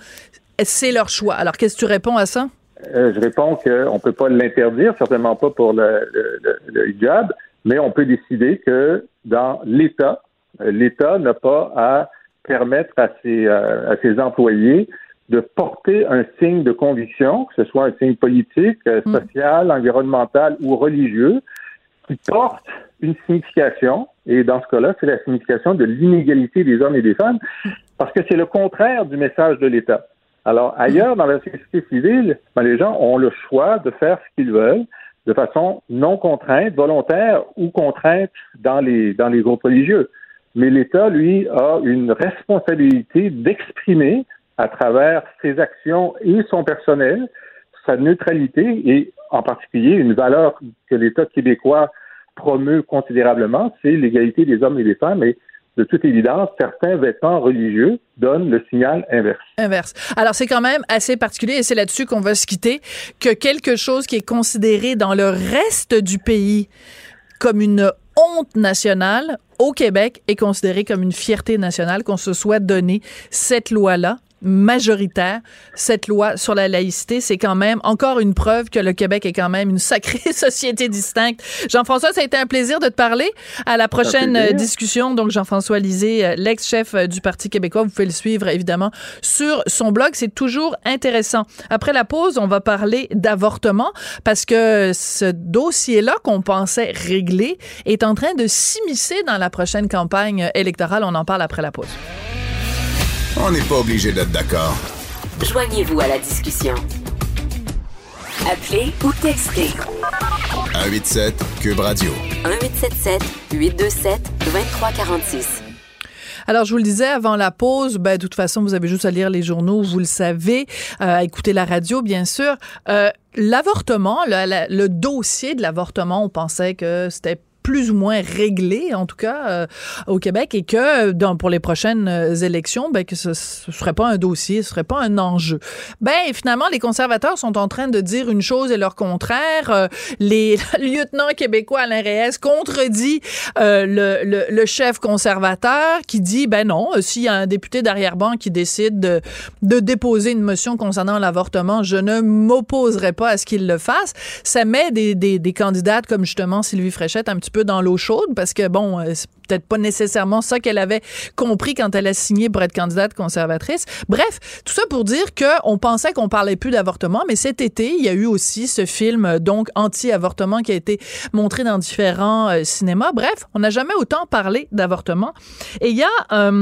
c'est leur choix. Alors qu'est-ce que tu réponds à ça? Euh, je réponds qu'on ne peut pas l'interdire, certainement pas pour le, le, hijab, mais on peut décider que dans l'État, euh, l'État n'a pas à permettre à ses, euh, à ses employés de porter un signe de conviction, que ce soit un signe politique, mm. social, environnemental ou religieux, qui porte une signification, et dans ce cas-là, c'est la signification de l'inégalité des hommes et des femmes, parce que c'est le contraire du message de l'État. Alors, ailleurs, dans la société civile, ben, les gens ont le choix de faire ce qu'ils veulent de façon non contrainte, volontaire ou contrainte dans les, dans les groupes religieux. Mais l'État, lui, a une responsabilité d'exprimer à travers ses actions et son personnel sa neutralité et en particulier une valeur que l'État québécois promeut considérablement, c'est l'égalité des hommes et des femmes. Et de toute évidence, certains vêtements religieux donnent le signal inverse. Inverse. Alors, c'est quand même assez particulier, et c'est là-dessus qu'on va se quitter, que quelque chose qui est considéré dans le reste du pays comme une honte nationale, au Québec, est considéré comme une fierté nationale, qu'on se soit donné cette loi-là majoritaire, cette loi sur la laïcité, c'est quand même encore une preuve que le Québec est quand même une sacrée <laughs> société distincte. Jean-François, ça a été un plaisir de te parler. À la prochaine euh, discussion, donc Jean-François Lisée, euh, l'ex-chef euh, du Parti québécois, vous pouvez le suivre évidemment sur son blog. C'est toujours intéressant. Après la pause, on va parler d'avortement parce que ce dossier-là qu'on pensait réglé est en train de s'immiscer dans la prochaine campagne électorale. On en parle après la pause. On n'est pas obligé d'être d'accord. Joignez-vous à la discussion. Appelez ou textez. 187 Cube Radio. 1877 827 2346. Alors, je vous le disais avant la pause, ben, de toute façon, vous avez juste à lire les journaux, vous le savez, euh, à écouter la radio, bien sûr. Euh, l'avortement, le, le, dossier de l'avortement, on pensait que c'était plus ou moins réglé, en tout cas, euh, au Québec, et que pour les prochaines euh, élections, ben, que ce ne serait pas un dossier, ce serait pas un enjeu. Ben, finalement, les conservateurs sont en train de dire une chose et leur contraire. Euh, les <laughs> lieutenants québécois Alain Reyes contredit le, le, le, chef conservateur qui dit, ben non, s'il y a un député d'arrière-ban qui décide de, de déposer une motion concernant l'avortement, je ne m'opposerai pas à ce qu'il le fasse. Ça met des, des, des candidates comme justement Sylvie Fréchette un petit peu dans l'eau chaude parce que, bon, euh, c'est peut-être pas nécessairement ça qu'elle avait compris quand elle a signé pour être candidate conservatrice. Bref, tout ça pour dire qu'on pensait qu'on parlait plus d'avortement, mais cet été, il y a eu aussi ce film, euh, donc, anti-avortement qui a été montré dans différents euh, cinémas. Bref, on n'a jamais autant parlé d'avortement. Et il y a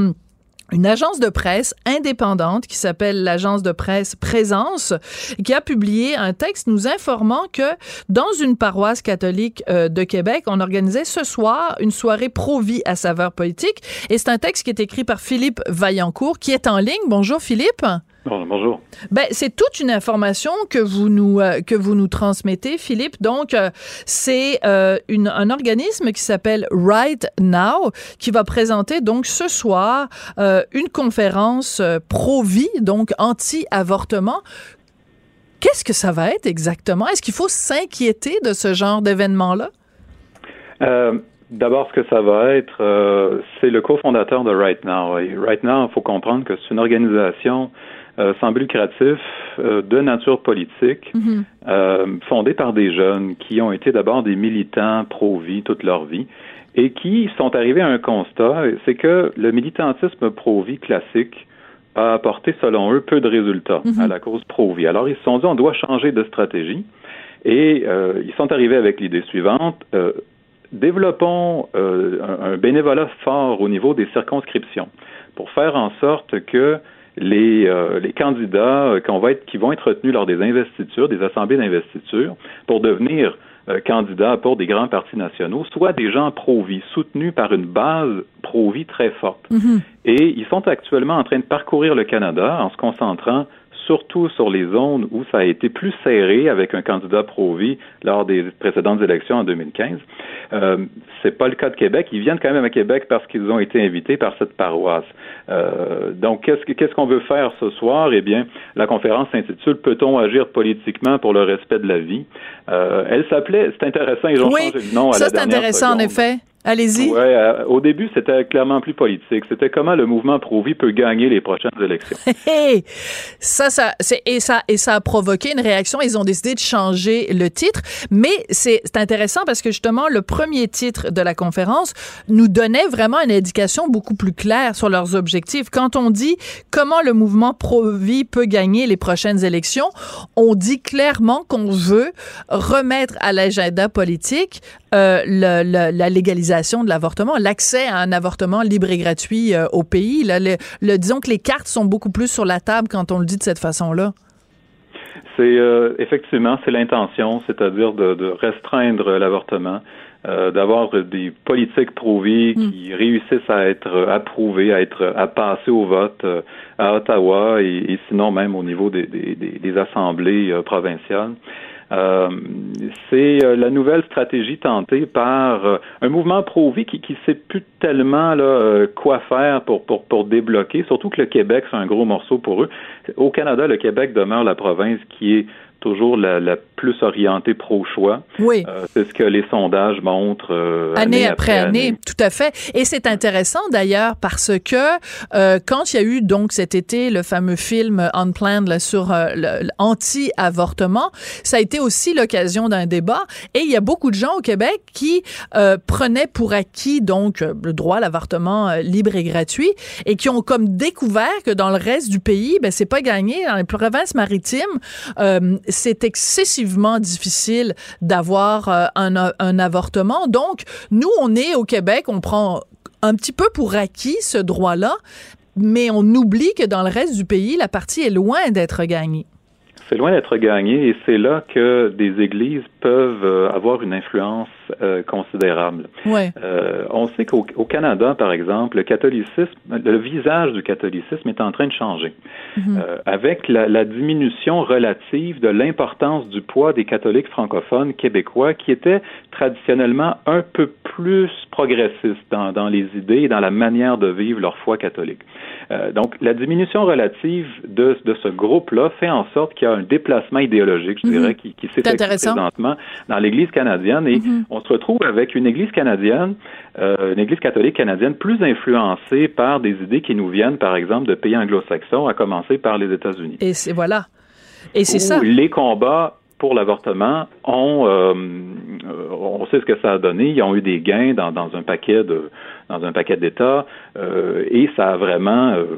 une agence de presse indépendante qui s'appelle l'agence de presse Présence, qui a publié un texte nous informant que dans une paroisse catholique euh, de Québec, on organisait ce soir une soirée pro-vie à saveur politique. Et c'est un texte qui est écrit par Philippe Vaillancourt, qui est en ligne. Bonjour Philippe. Bonjour. Ben, c'est toute une information que vous nous euh, que vous nous transmettez, Philippe. Donc, euh, c'est euh, un organisme qui s'appelle Right Now qui va présenter donc ce soir une conférence pro-vie, donc anti-avortement. Qu'est-ce que ça va être exactement? Est-ce qu'il faut s'inquiéter de ce genre d'événement-là? D'abord, ce que ça va être, c'est le cofondateur de Right Now. right Now, il faut comprendre que c'est une organisation euh, sans but lucratif euh, de nature politique, mhm. euh, fondé par des jeunes qui ont été d'abord des militants pro-vie toute leur vie et qui sont arrivés à un constat, c'est que le militantisme pro-vie classique a apporté, selon eux, peu de résultats mhm. à la cause pro-vie. Alors, ils se sont dit, on doit changer de stratégie et ils sont arrivés avec l'idée suivante. développons un bénévolat fort au niveau des circonscriptions pour faire en sorte que les, euh, les candidats euh, qu'on va être, qui vont être retenus lors des investitures, des assemblées d'investiture, pour devenir euh, candidats pour des grands partis nationaux, soit des gens pro-vie, soutenus par une base pro-vie très forte. Mm-hmm. Et ils sont actuellement en train de parcourir le Canada en se concentrant surtout sur les zones où ça a été plus serré avec un candidat pro-vie lors des précédentes élections en 2015. Euh, c'est pas le cas de Québec. Ils viennent quand même à Québec parce qu'ils ont été invités par cette paroisse. Euh, donc, qu'est-ce qu'on veut faire ce soir? Eh bien, la conférence s'intitule "Peut-on agir politiquement pour le respect de la vie? Euh, Elle s'appelait, c'est intéressant, ils ont changé le nom à la dernière Ça, c'est intéressant en effet. Allez-y. Ouais, euh, au début, c'était clairement plus politique. C'était comment le mouvement pro-vie peut gagner les prochaines élections. <laughs> ça, ça, c'est, et ça, et ça a provoqué une réaction. Ils ont décidé de changer le titre. Mais c'est, c'est intéressant parce que justement, le premier titre de la conférence nous donnait vraiment une indication beaucoup plus claire sur leurs objectifs. Quand on dit comment le mouvement pro-vie peut gagner les prochaines élections, on dit clairement qu'on veut remettre à l'agenda politique euh, la légalisation de l'avortement, l'accès à un avortement libre et gratuit euh, au pays. Là, le, disons que les cartes sont beaucoup plus sur la table quand on le dit de cette façon-là. C'est euh, effectivement c'est l'intention, c'est-à-dire de, restreindre l'avortement, d'avoir des politiques pro-vie hmm. qui réussissent à être approuvées, à être à passer au vote à Ottawa et, sinon même au niveau des, des assemblées provinciales. Euh, c'est euh, la nouvelle stratégie tentée par euh, un mouvement pro-vie qui ne sait plus tellement là, quoi faire pour, pour, pour débloquer, surtout que le Québec, c'est un gros morceau pour eux. Au Canada, le Québec demeure la province qui est toujours la, la plus orientée pro-choix. Oui. Euh, c'est ce que les sondages montrent euh, année, après, année, Tout à fait. Et c'est intéressant d'ailleurs parce que euh, quand il y a eu donc cet été le fameux film Unplanned là, sur l'anti-avortement, ça a été aussi l'occasion d'un débat. Et il y a beaucoup de gens au Québec qui prenaient pour acquis donc le droit à l'avortement libre et gratuit et qui ont comme découvert que dans le reste du pays, ben c'est pas gagné. Dans les provinces maritimes, c'est excessivement difficile d'avoir euh, un, un avortement. Donc, nous, on est au Québec, on prend un petit peu pour acquis ce droit-là, mais on oublie que dans le reste du pays, la partie est loin d'être gagnée. C'est loin d'être gagné et c'est là que des églises peuvent euh, avoir une influence euh, considérable. Ouais. Euh, on sait qu'au Canada, par exemple, le catholicisme, le visage du catholicisme est en train de changer. Mhm. euh, avec la, la, diminution relative de l'importance du poids des catholiques francophones québécois qui étaient traditionnellement un peu plus progressistes dans, dans les idées et dans la manière de vivre leur foi catholique. Euh, donc, la diminution relative de, de ce groupe-là fait en sorte qu'il y a un déplacement idéologique, je dirais, mm -hmm. qui, qui s'effectue présentement dans l'Église canadienne et mm -hmm. on se retrouve avec une Église canadienne, euh, une Église catholique canadienne plus influencée par des idées qui nous viennent, par exemple, de pays anglo-saxons, à commencer par les États-Unis. Et c'est voilà. Et c'est ça. Les combats pour l'avortement, on, euh, on sait ce que ça a donné. Ils ont eu des gains dans, dans un paquet de dans un paquet d'États euh, et ça a vraiment, euh,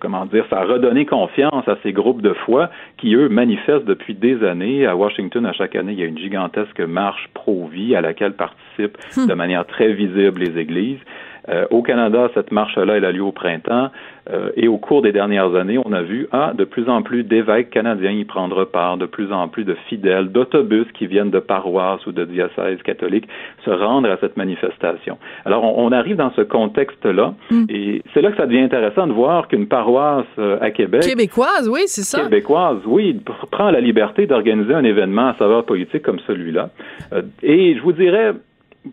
comment dire, ça a redonné confiance à ces groupes de foi qui, eux, manifestent depuis des années. À Washington, à chaque année, il y a une gigantesque marche pro-vie à laquelle participent hum. de manière très visible les églises. Euh, au Canada, cette marche-là, elle a lieu au printemps. Euh, et au cours des dernières années, on a vu ah, de plus en plus d'évêques canadiens y prendre part, de plus en plus de fidèles, d'autobus qui viennent de paroisses ou de diocèses catholiques se rendre à cette manifestation. Alors, on, on arrive dans ce contexte-là, mm. et c'est là que ça devient intéressant de voir qu'une paroisse euh, à Québec... Québécoise, oui, c'est ça. Québécoise, oui, prend la liberté d'organiser un événement à saveur politique comme celui-là. Euh, et je vous dirais,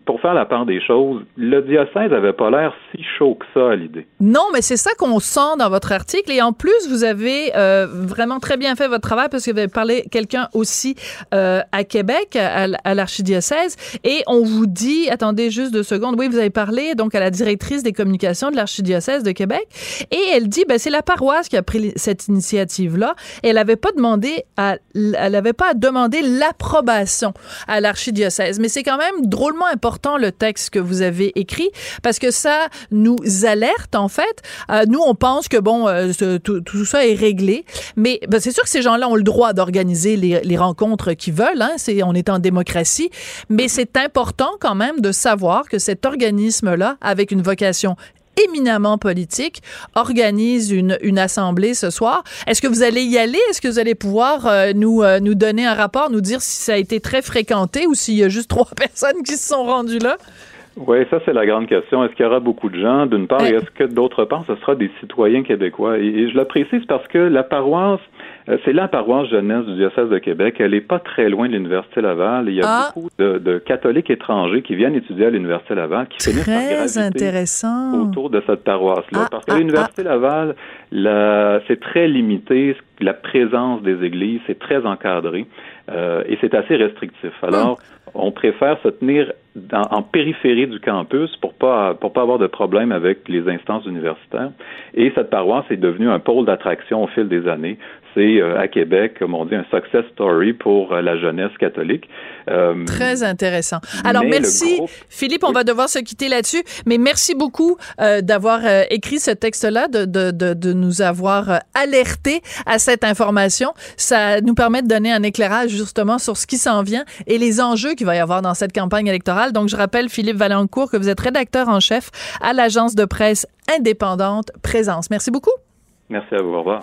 pour faire la part des choses, le diocèse avait pas l'air si chaud que ça à l'idée. Non, mais c'est ça qu'on sent dans votre article. Et en plus, vous avez euh, vraiment très bien fait votre travail parce que vous avez parlé quelqu'un aussi euh, à Québec, à, l'archidiocèse. Et on vous dit, attendez juste deux secondes, oui, vous avez parlé donc à la directrice des communications de l'archidiocèse de Québec. Et elle dit, ben, c'est la paroisse qui a pris cette initiative-là. Elle n'avait pas demandé à, elle pas l'approbation à l'archidiocèse. Mais c'est quand même drôlement important le texte que vous avez écrit parce que ça nous alerte en fait. Euh, nous on pense que bon euh, tout, tout, ça est réglé, mais ben, c'est sûr que ces gens-là ont le droit d'organiser les, les, rencontres qu'ils veulent. Hein, c'est on est en démocratie, mais c'est important quand même de savoir que cet organisme-là, avec une vocation éminemment politique organise une, une assemblée ce soir. Est-ce que vous allez y aller? Est-ce que vous allez pouvoir euh, nous, euh, nous donner un rapport, nous dire si ça a été très fréquenté ou s'il y a juste <laughs> trois personnes qui se sont rendues là? Oui, ça c'est la grande question. Est-ce qu'il y aura beaucoup de gens, d'une part, et est-ce que d'autre part, ce sera des citoyens québécois? Et, et je le précise parce que la paroisse, c'est la paroisse jeunesse du diocèse de Québec. Elle n'est pas très loin de l'Université Laval. Il y a ah. beaucoup de, de, catholiques étrangers qui viennent étudier à l'Université Laval, qui très finissent par intéressant. autour de cette paroisse-là. Ah, Parce que ah, l'Université Laval, c'est très limité. La présence des églises, c'est très encadré. Euh, et c'est assez restrictif. Alors, on préfère se tenir dans, en périphérie du campus pour pas pour pas avoir de problème avec les instances universitaires. Et cette paroisse est devenue un pôle d'attraction au fil des années. C'est euh, à Québec, comme on dit, un success story pour euh, la jeunesse catholique. Euh, Très intéressant. Alors merci, groupe... Philippe. On va devoir se quitter là-dessus, mais merci beaucoup euh, d'avoir euh, écrit ce texte-là, de, de, de, de, nous avoir alerté à cette information. Ça nous permet de donner un éclairage justement sur ce qui s'en vient et les enjeux qu'il va y avoir dans cette campagne électorale. Donc je rappelle Philippe Valencourt que vous êtes rédacteur en chef à l'agence de presse indépendante Présence. Merci beaucoup. Merci à vous. Au revoir.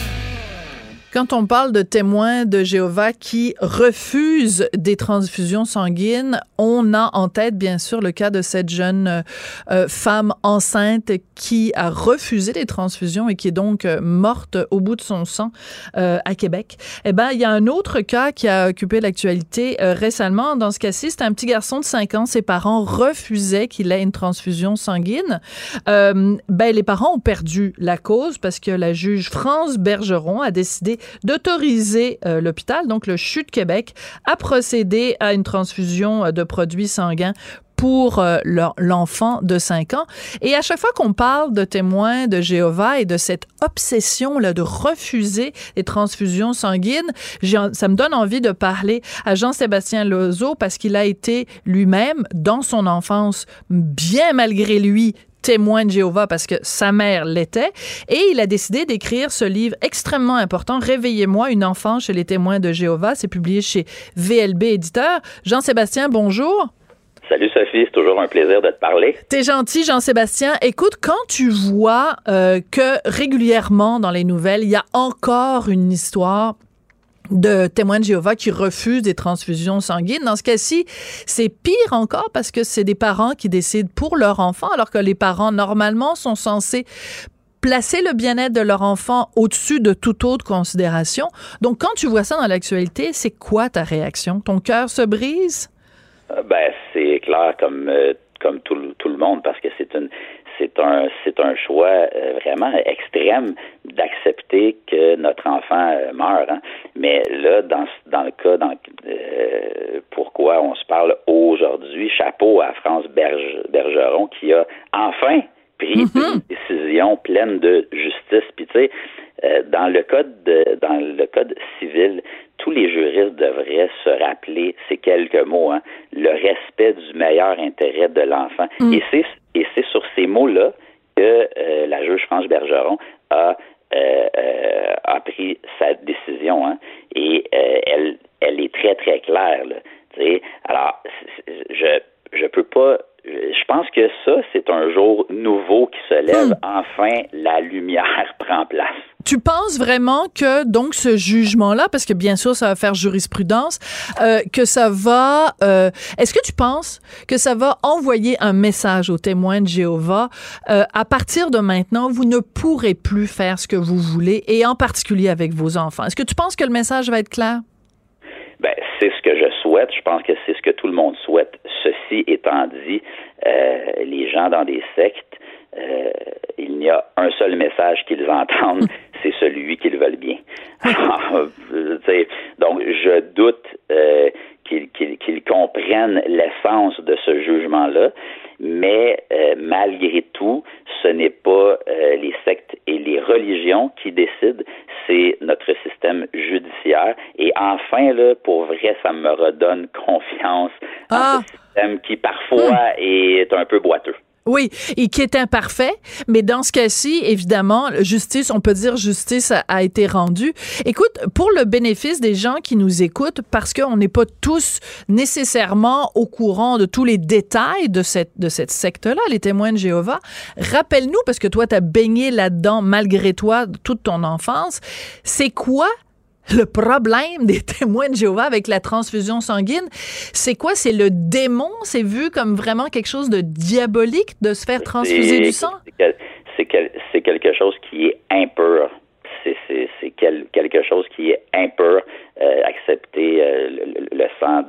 Quand on parle de témoins de Jéhovah qui refusent des transfusions sanguines, on a en tête bien sûr le cas de cette jeune euh, femme enceinte qui a refusé des transfusions et qui est donc euh, morte au bout de son sang euh, à Québec. Eh ben, il y a un autre cas qui a occupé l'actualité euh, récemment. Dans ce cas-ci, c'est un petit garçon de 5 ans. Ses parents refusaient qu'il ait une transfusion sanguine. ben, les parents ont perdu la cause parce que la juge France Bergeron a décidé d'autoriser euh, l'hôpital, donc le CHU de Québec, à procéder à une transfusion euh, de produits sanguins pour euh, l'enfant de 5 ans. Et à chaque fois qu'on parle de témoins de Jéhovah et de cette obsession là de refuser les transfusions sanguines, ça me donne envie de parler à Jean-Sébastien Lozo parce qu'il a été lui-même dans son enfance bien malgré lui témoin de Jéhovah parce que sa mère l'était. Et il a décidé d'écrire ce livre extrêmement important, Réveillez-moi, une enfant chez les témoins de Jéhovah. C'est publié chez VLB Éditeur. Jean-Sébastien, bonjour. Salut Sophie, c'est toujours un plaisir de te parler. T'es gentil, Jean-Sébastien. Écoute, quand tu vois euh, que régulièrement dans les nouvelles, il y a encore une histoire de témoins de Jéhovah qui refusent des transfusions sanguines. Dans ce cas-ci, c'est pire encore parce que c'est des parents qui décident pour leur enfant, alors que les parents, normalement, sont censés placer le bien-être de leur enfant au-dessus de toute autre considération. Donc, quand tu vois ça dans l'actualité, c'est quoi ta réaction? Ton cœur se brise? Euh, ben, c'est clair comme, euh, comme tout, tout le monde parce que c'est une c'est un c'est un choix euh, vraiment extrême d'accepter que notre enfant meurt. Hein. Mais là, dans dans le cas, dans pourquoi on se parle aujourd'hui, chapeau à France Bergeron qui a enfin pris une mm-hmm. décision pleine de justice. Puis tu sais, euh, dans le code dans le code civil, tous les juristes devraient se rappeler ces quelques mots, hein, le respect du meilleur intérêt de l'enfant. Mm. Et c'est et c'est sur ces mots-là que euh, la juge France Bergeron a euh, a pris sa décision, hein, et elle elle est très très claire. Là, alors je je peux pas je pense que ça, c'est un jour nouveau qui se lève. Hmm. Enfin, la lumière <laughs> prend place. Tu penses vraiment que donc ce jugement-là, parce que bien sûr ça va faire jurisprudence, euh, que ça va. Euh, est-ce que tu penses que ça va envoyer un message aux témoins de Jéhovah euh, à partir de maintenant, vous ne pourrez plus faire ce que vous voulez, et en particulier avec vos enfants? Est-ce que tu penses que le message va être clair? Ben, c'est ce que je souhaite. Je pense que c'est ce que tout le monde souhaite. Ceci étant dit, euh, les gens dans des sectes, euh, il n'y a un seul message qu'ils <laughs> entendent, c'est celui qu'ils veulent bien. <laughs> donc, je doute euh, qu'ils comprennent l'essence de ce jugement-là, mais euh, malgré tout, ce n'est pas euh, les sectes et les religions qui décident, c'est notre système judiciaire. Et enfin, là, pour vrai, ça me redonne confiance en ce ah! système qui parfois hmm. est un peu boiteux. Oui, et qui est imparfait, mais dans ce cas-ci, évidemment, justice, on peut dire justice a, été rendue. Écoute, pour le bénéfice des gens qui nous écoutent, parce qu'on n'est pas tous nécessairement au courant de tous les détails de cette, de cette secte-là, les témoins de Jéhovah, rappelle-nous, parce que toi, tu as baigné là-dedans malgré toi toute ton enfance, c'est quoi le problème des <laughs> témoins de Jéhovah avec la transfusion sanguine, c'est quoi? C'est le démon? C'est vu comme vraiment quelque chose de diabolique de se faire transfuser du sang? C'est quelque chose qui est impur. C'est quelque chose qui est impur, euh, accepter euh, le, sang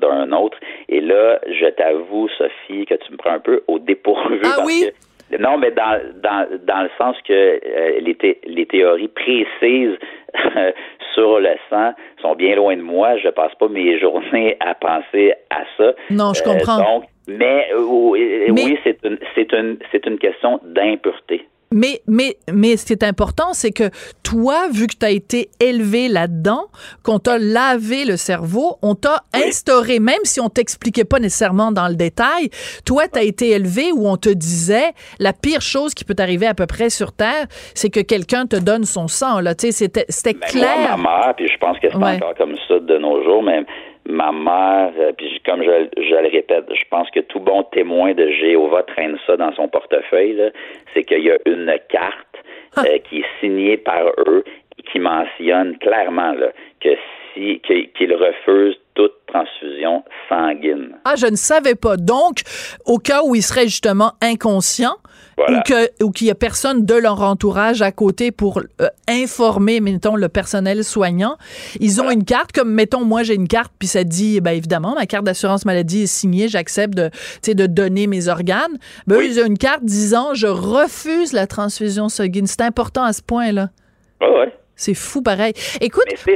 d'un autre. Et là, je t'avoue, Sophie, que tu me prends un peu au dépourvu. Ah oui? non, mais dans, dans, dans le sens que euh, les, les théories précises <laughs> sur le sang sont bien loin de moi. Je passe pas mes journées à penser à ça. Non, je comprends. Euh, donc, mais, euh, oui, c'est une, c'est une, c'est une question d'impureté. Mais, mais, mais ce qui est important, c'est que toi, vu que tu as été élevé là-dedans, qu'on t'a lavé le cerveau, on t'a instauré, même si on t'expliquait pas nécessairement dans le détail, toi, tu as été élevé où on te disait la pire chose qui peut t'arriver à peu près sur Terre, c'est que quelqu'un te donne son sang. Là. C'était, c'était ben, clair. Moi, ma mère, puis je pense que c'est encore comme ça de nos jours, mais ma mère, euh, puis comme je, le répète, je pense que tout bon témoin de Jéhovah traîne ça dans son portefeuille, c'est qu'il y a une carte ah. euh, qui est signée par eux et qui mentionne clairement là, que si qu'ils refusent toute transfusion sanguine. Ah, je ne savais pas. Donc, au cas où ils seraient justement inconscients, ou qu'il y a personne de leur entourage à côté pour euh, informer mettons le personnel soignant ils ont une carte comme mettons moi j'ai une carte puis ça dit ben évidemment ma carte d'assurance maladie est signée j'accepte de de donner mes organes ben ils ont une carte disant je refuse la transfusion sanguine c'est important à ce point là ouais. C'est fou pareil. Écoute. Mais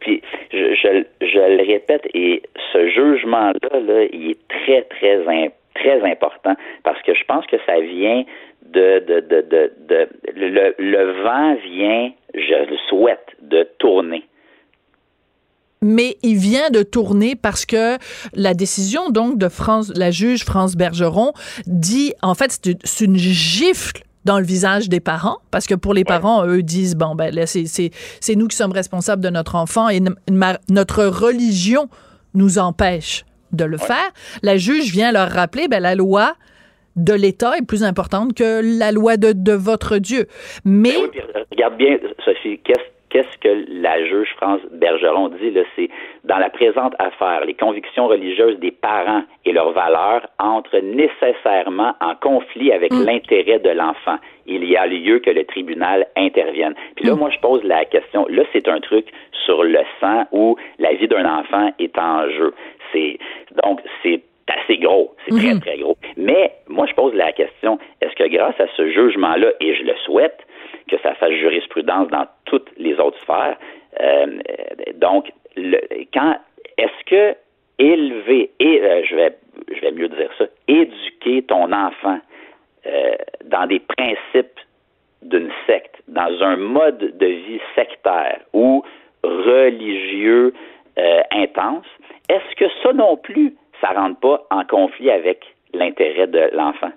puis je, je, je, le répète, et ce jugement-là, là, il est très, très important très important parce que je pense que ça vient de, de, de, de, le, le vent vient, je le souhaite, de tourner mais il vient de tourner parce que la décision donc de France, la juge France Bergeron dit en fait c'est une gifle dans le visage des parents parce que pour les parents eux disent bon ben là c'est nous qui sommes responsables de notre enfant et notre religion nous empêche de le faire. La juge vient leur rappeler, ben, la loi de l'État est plus importante que la loi de, de votre Dieu. Mais... Ben regarde bien, Sophie, qu'est-ce qu'est-ce que la juge France Bergeron dit là, c'est dans la présente affaire, les convictions religieuses des parents et leurs valeurs entrent nécessairement en conflit avec mm. l'intérêt de l'enfant. Il y a lieu que le tribunal intervienne. Puis là, mm. moi, je pose la question. Là, c'est un truc sur le sang où la vie d'un enfant est en jeu. C'est donc c'est assez gros, c'est très mm-hmm. très gros. Mais moi, je pose la question est-ce que grâce à ce jugement-là, et je le souhaite, que ça fasse jurisprudence dans toutes les autres sphères. Euh, donc, le, quand est-ce que élever et euh, je vais je vais mieux dire ça, éduquer ton enfant euh, dans des principes d'une secte, dans un mode de vie sectaire ou religieux intense, est-ce que ça non plus, ça rentre pas en conflit avec l'intérêt de l'enfant?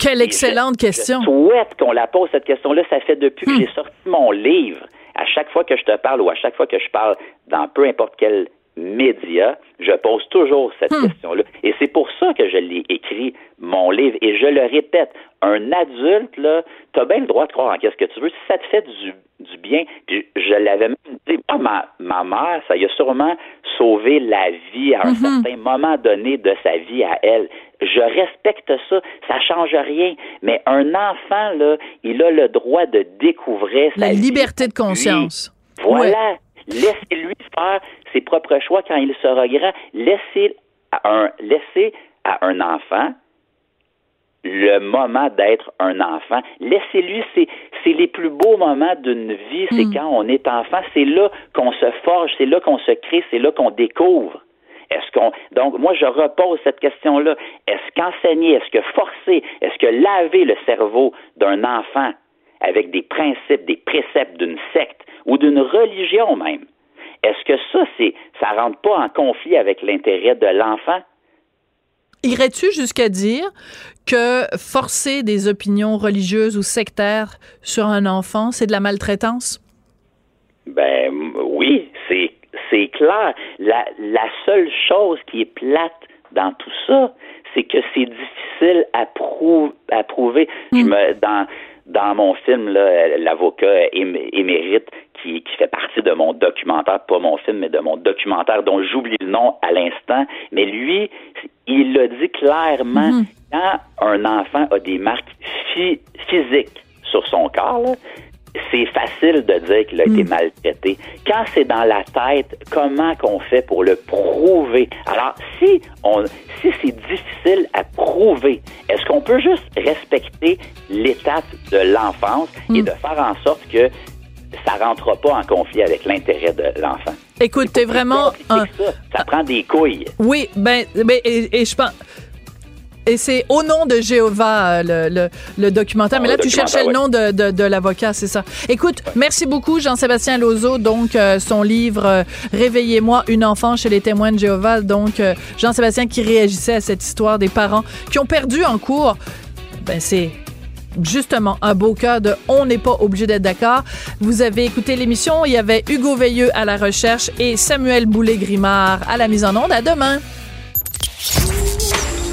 Quelle excellente question. Je souhaite qu'on la pose, cette question-là. Ça fait depuis que hmm. j'ai sorti mon livre. À chaque fois que je te parle ou à chaque fois que je parle dans peu importe quel média, je pose toujours cette hmm. question-là. Et c'est pour ça que je l'ai écrit, mon livre. Et je le répète, un adulte, là, t'as bien le droit de croire en qu'est-ce que tu veux. Si ça te fait du, du bien, puis je l'avais même dit, ma, ma mère, ça y a sûrement sauvé la vie à un mm-hmm. certain moment donné de sa vie à elle je respecte ça, ça change rien. Mais un enfant, là, il a le droit de découvrir la liberté de conscience. Voilà. Laissez-lui faire ses propres choix quand il sera grand. Laissez un, laissez à un enfant le moment d'être un enfant. Laissez-lui, c'est, c'est les plus beaux moments d'une vie, c'est mm. quand on est enfant. C'est là qu'on se forge, c'est là qu'on se crée, c'est là qu'on découvre. Est-ce qu'on donc moi je repose cette question-là. Est-ce qu'enseigner, est-ce que forcer, est-ce que laver le cerveau d'un enfant? Avec des principes, des préceptes d'une secte ou d'une religion même, est-ce que ça c'est ça rentre pas en conflit avec l'intérêt de l'enfant? Irais-tu jusqu'à dire que forcer des opinions religieuses ou sectaires sur un enfant, c'est de la maltraitance? Ben oui, c'est c'est clair. La, la seule chose qui est plate dans tout ça, c'est que c'est difficile à, à prouver. Je me, dans, dans mon film, l'avocat émérite qui, qui fait partie de mon documentaire, pas mon film, mais de mon documentaire dont j'oublie le nom à l'instant, mais lui, il l'a dit clairement, hmm. quand un enfant a des marques physiques sur son corps, là, c'est facile de dire qu'il a été hmm. maltraité. Quand c'est dans la tête, comment qu'on fait pour le prouver? Alors, si on, si c'est difficile à prouver, est-ce qu'on peut juste respecter l'étape de l'enfance et hmm. de faire en sorte que ça rentre pas en conflit avec l'intérêt de l'enfant? Écoute, t'es vraiment un... ça. ça prend des couilles. Oui, ben, ben et je pense et c'est Au nom de Jéhovah, euh, le, documentaire. Mais là, tu cherchais le nom de, l'avocat, c'est ça. Écoute, merci beaucoup, Jean-Sébastien Lozo. Donc, euh, son livre euh, Réveillez-moi, une enfant chez les témoins de Jéhovah. Donc, Jean-Sébastien qui réagissait à cette histoire des parents qui ont perdu en cours. Ben, c'est justement un beau cas de on n'est pas obligé d'être d'accord. Vous avez écouté l'émission, il y avait Hugo Veilleux à la recherche et Samuel Boulet-Grimard à la mise en onde. À demain.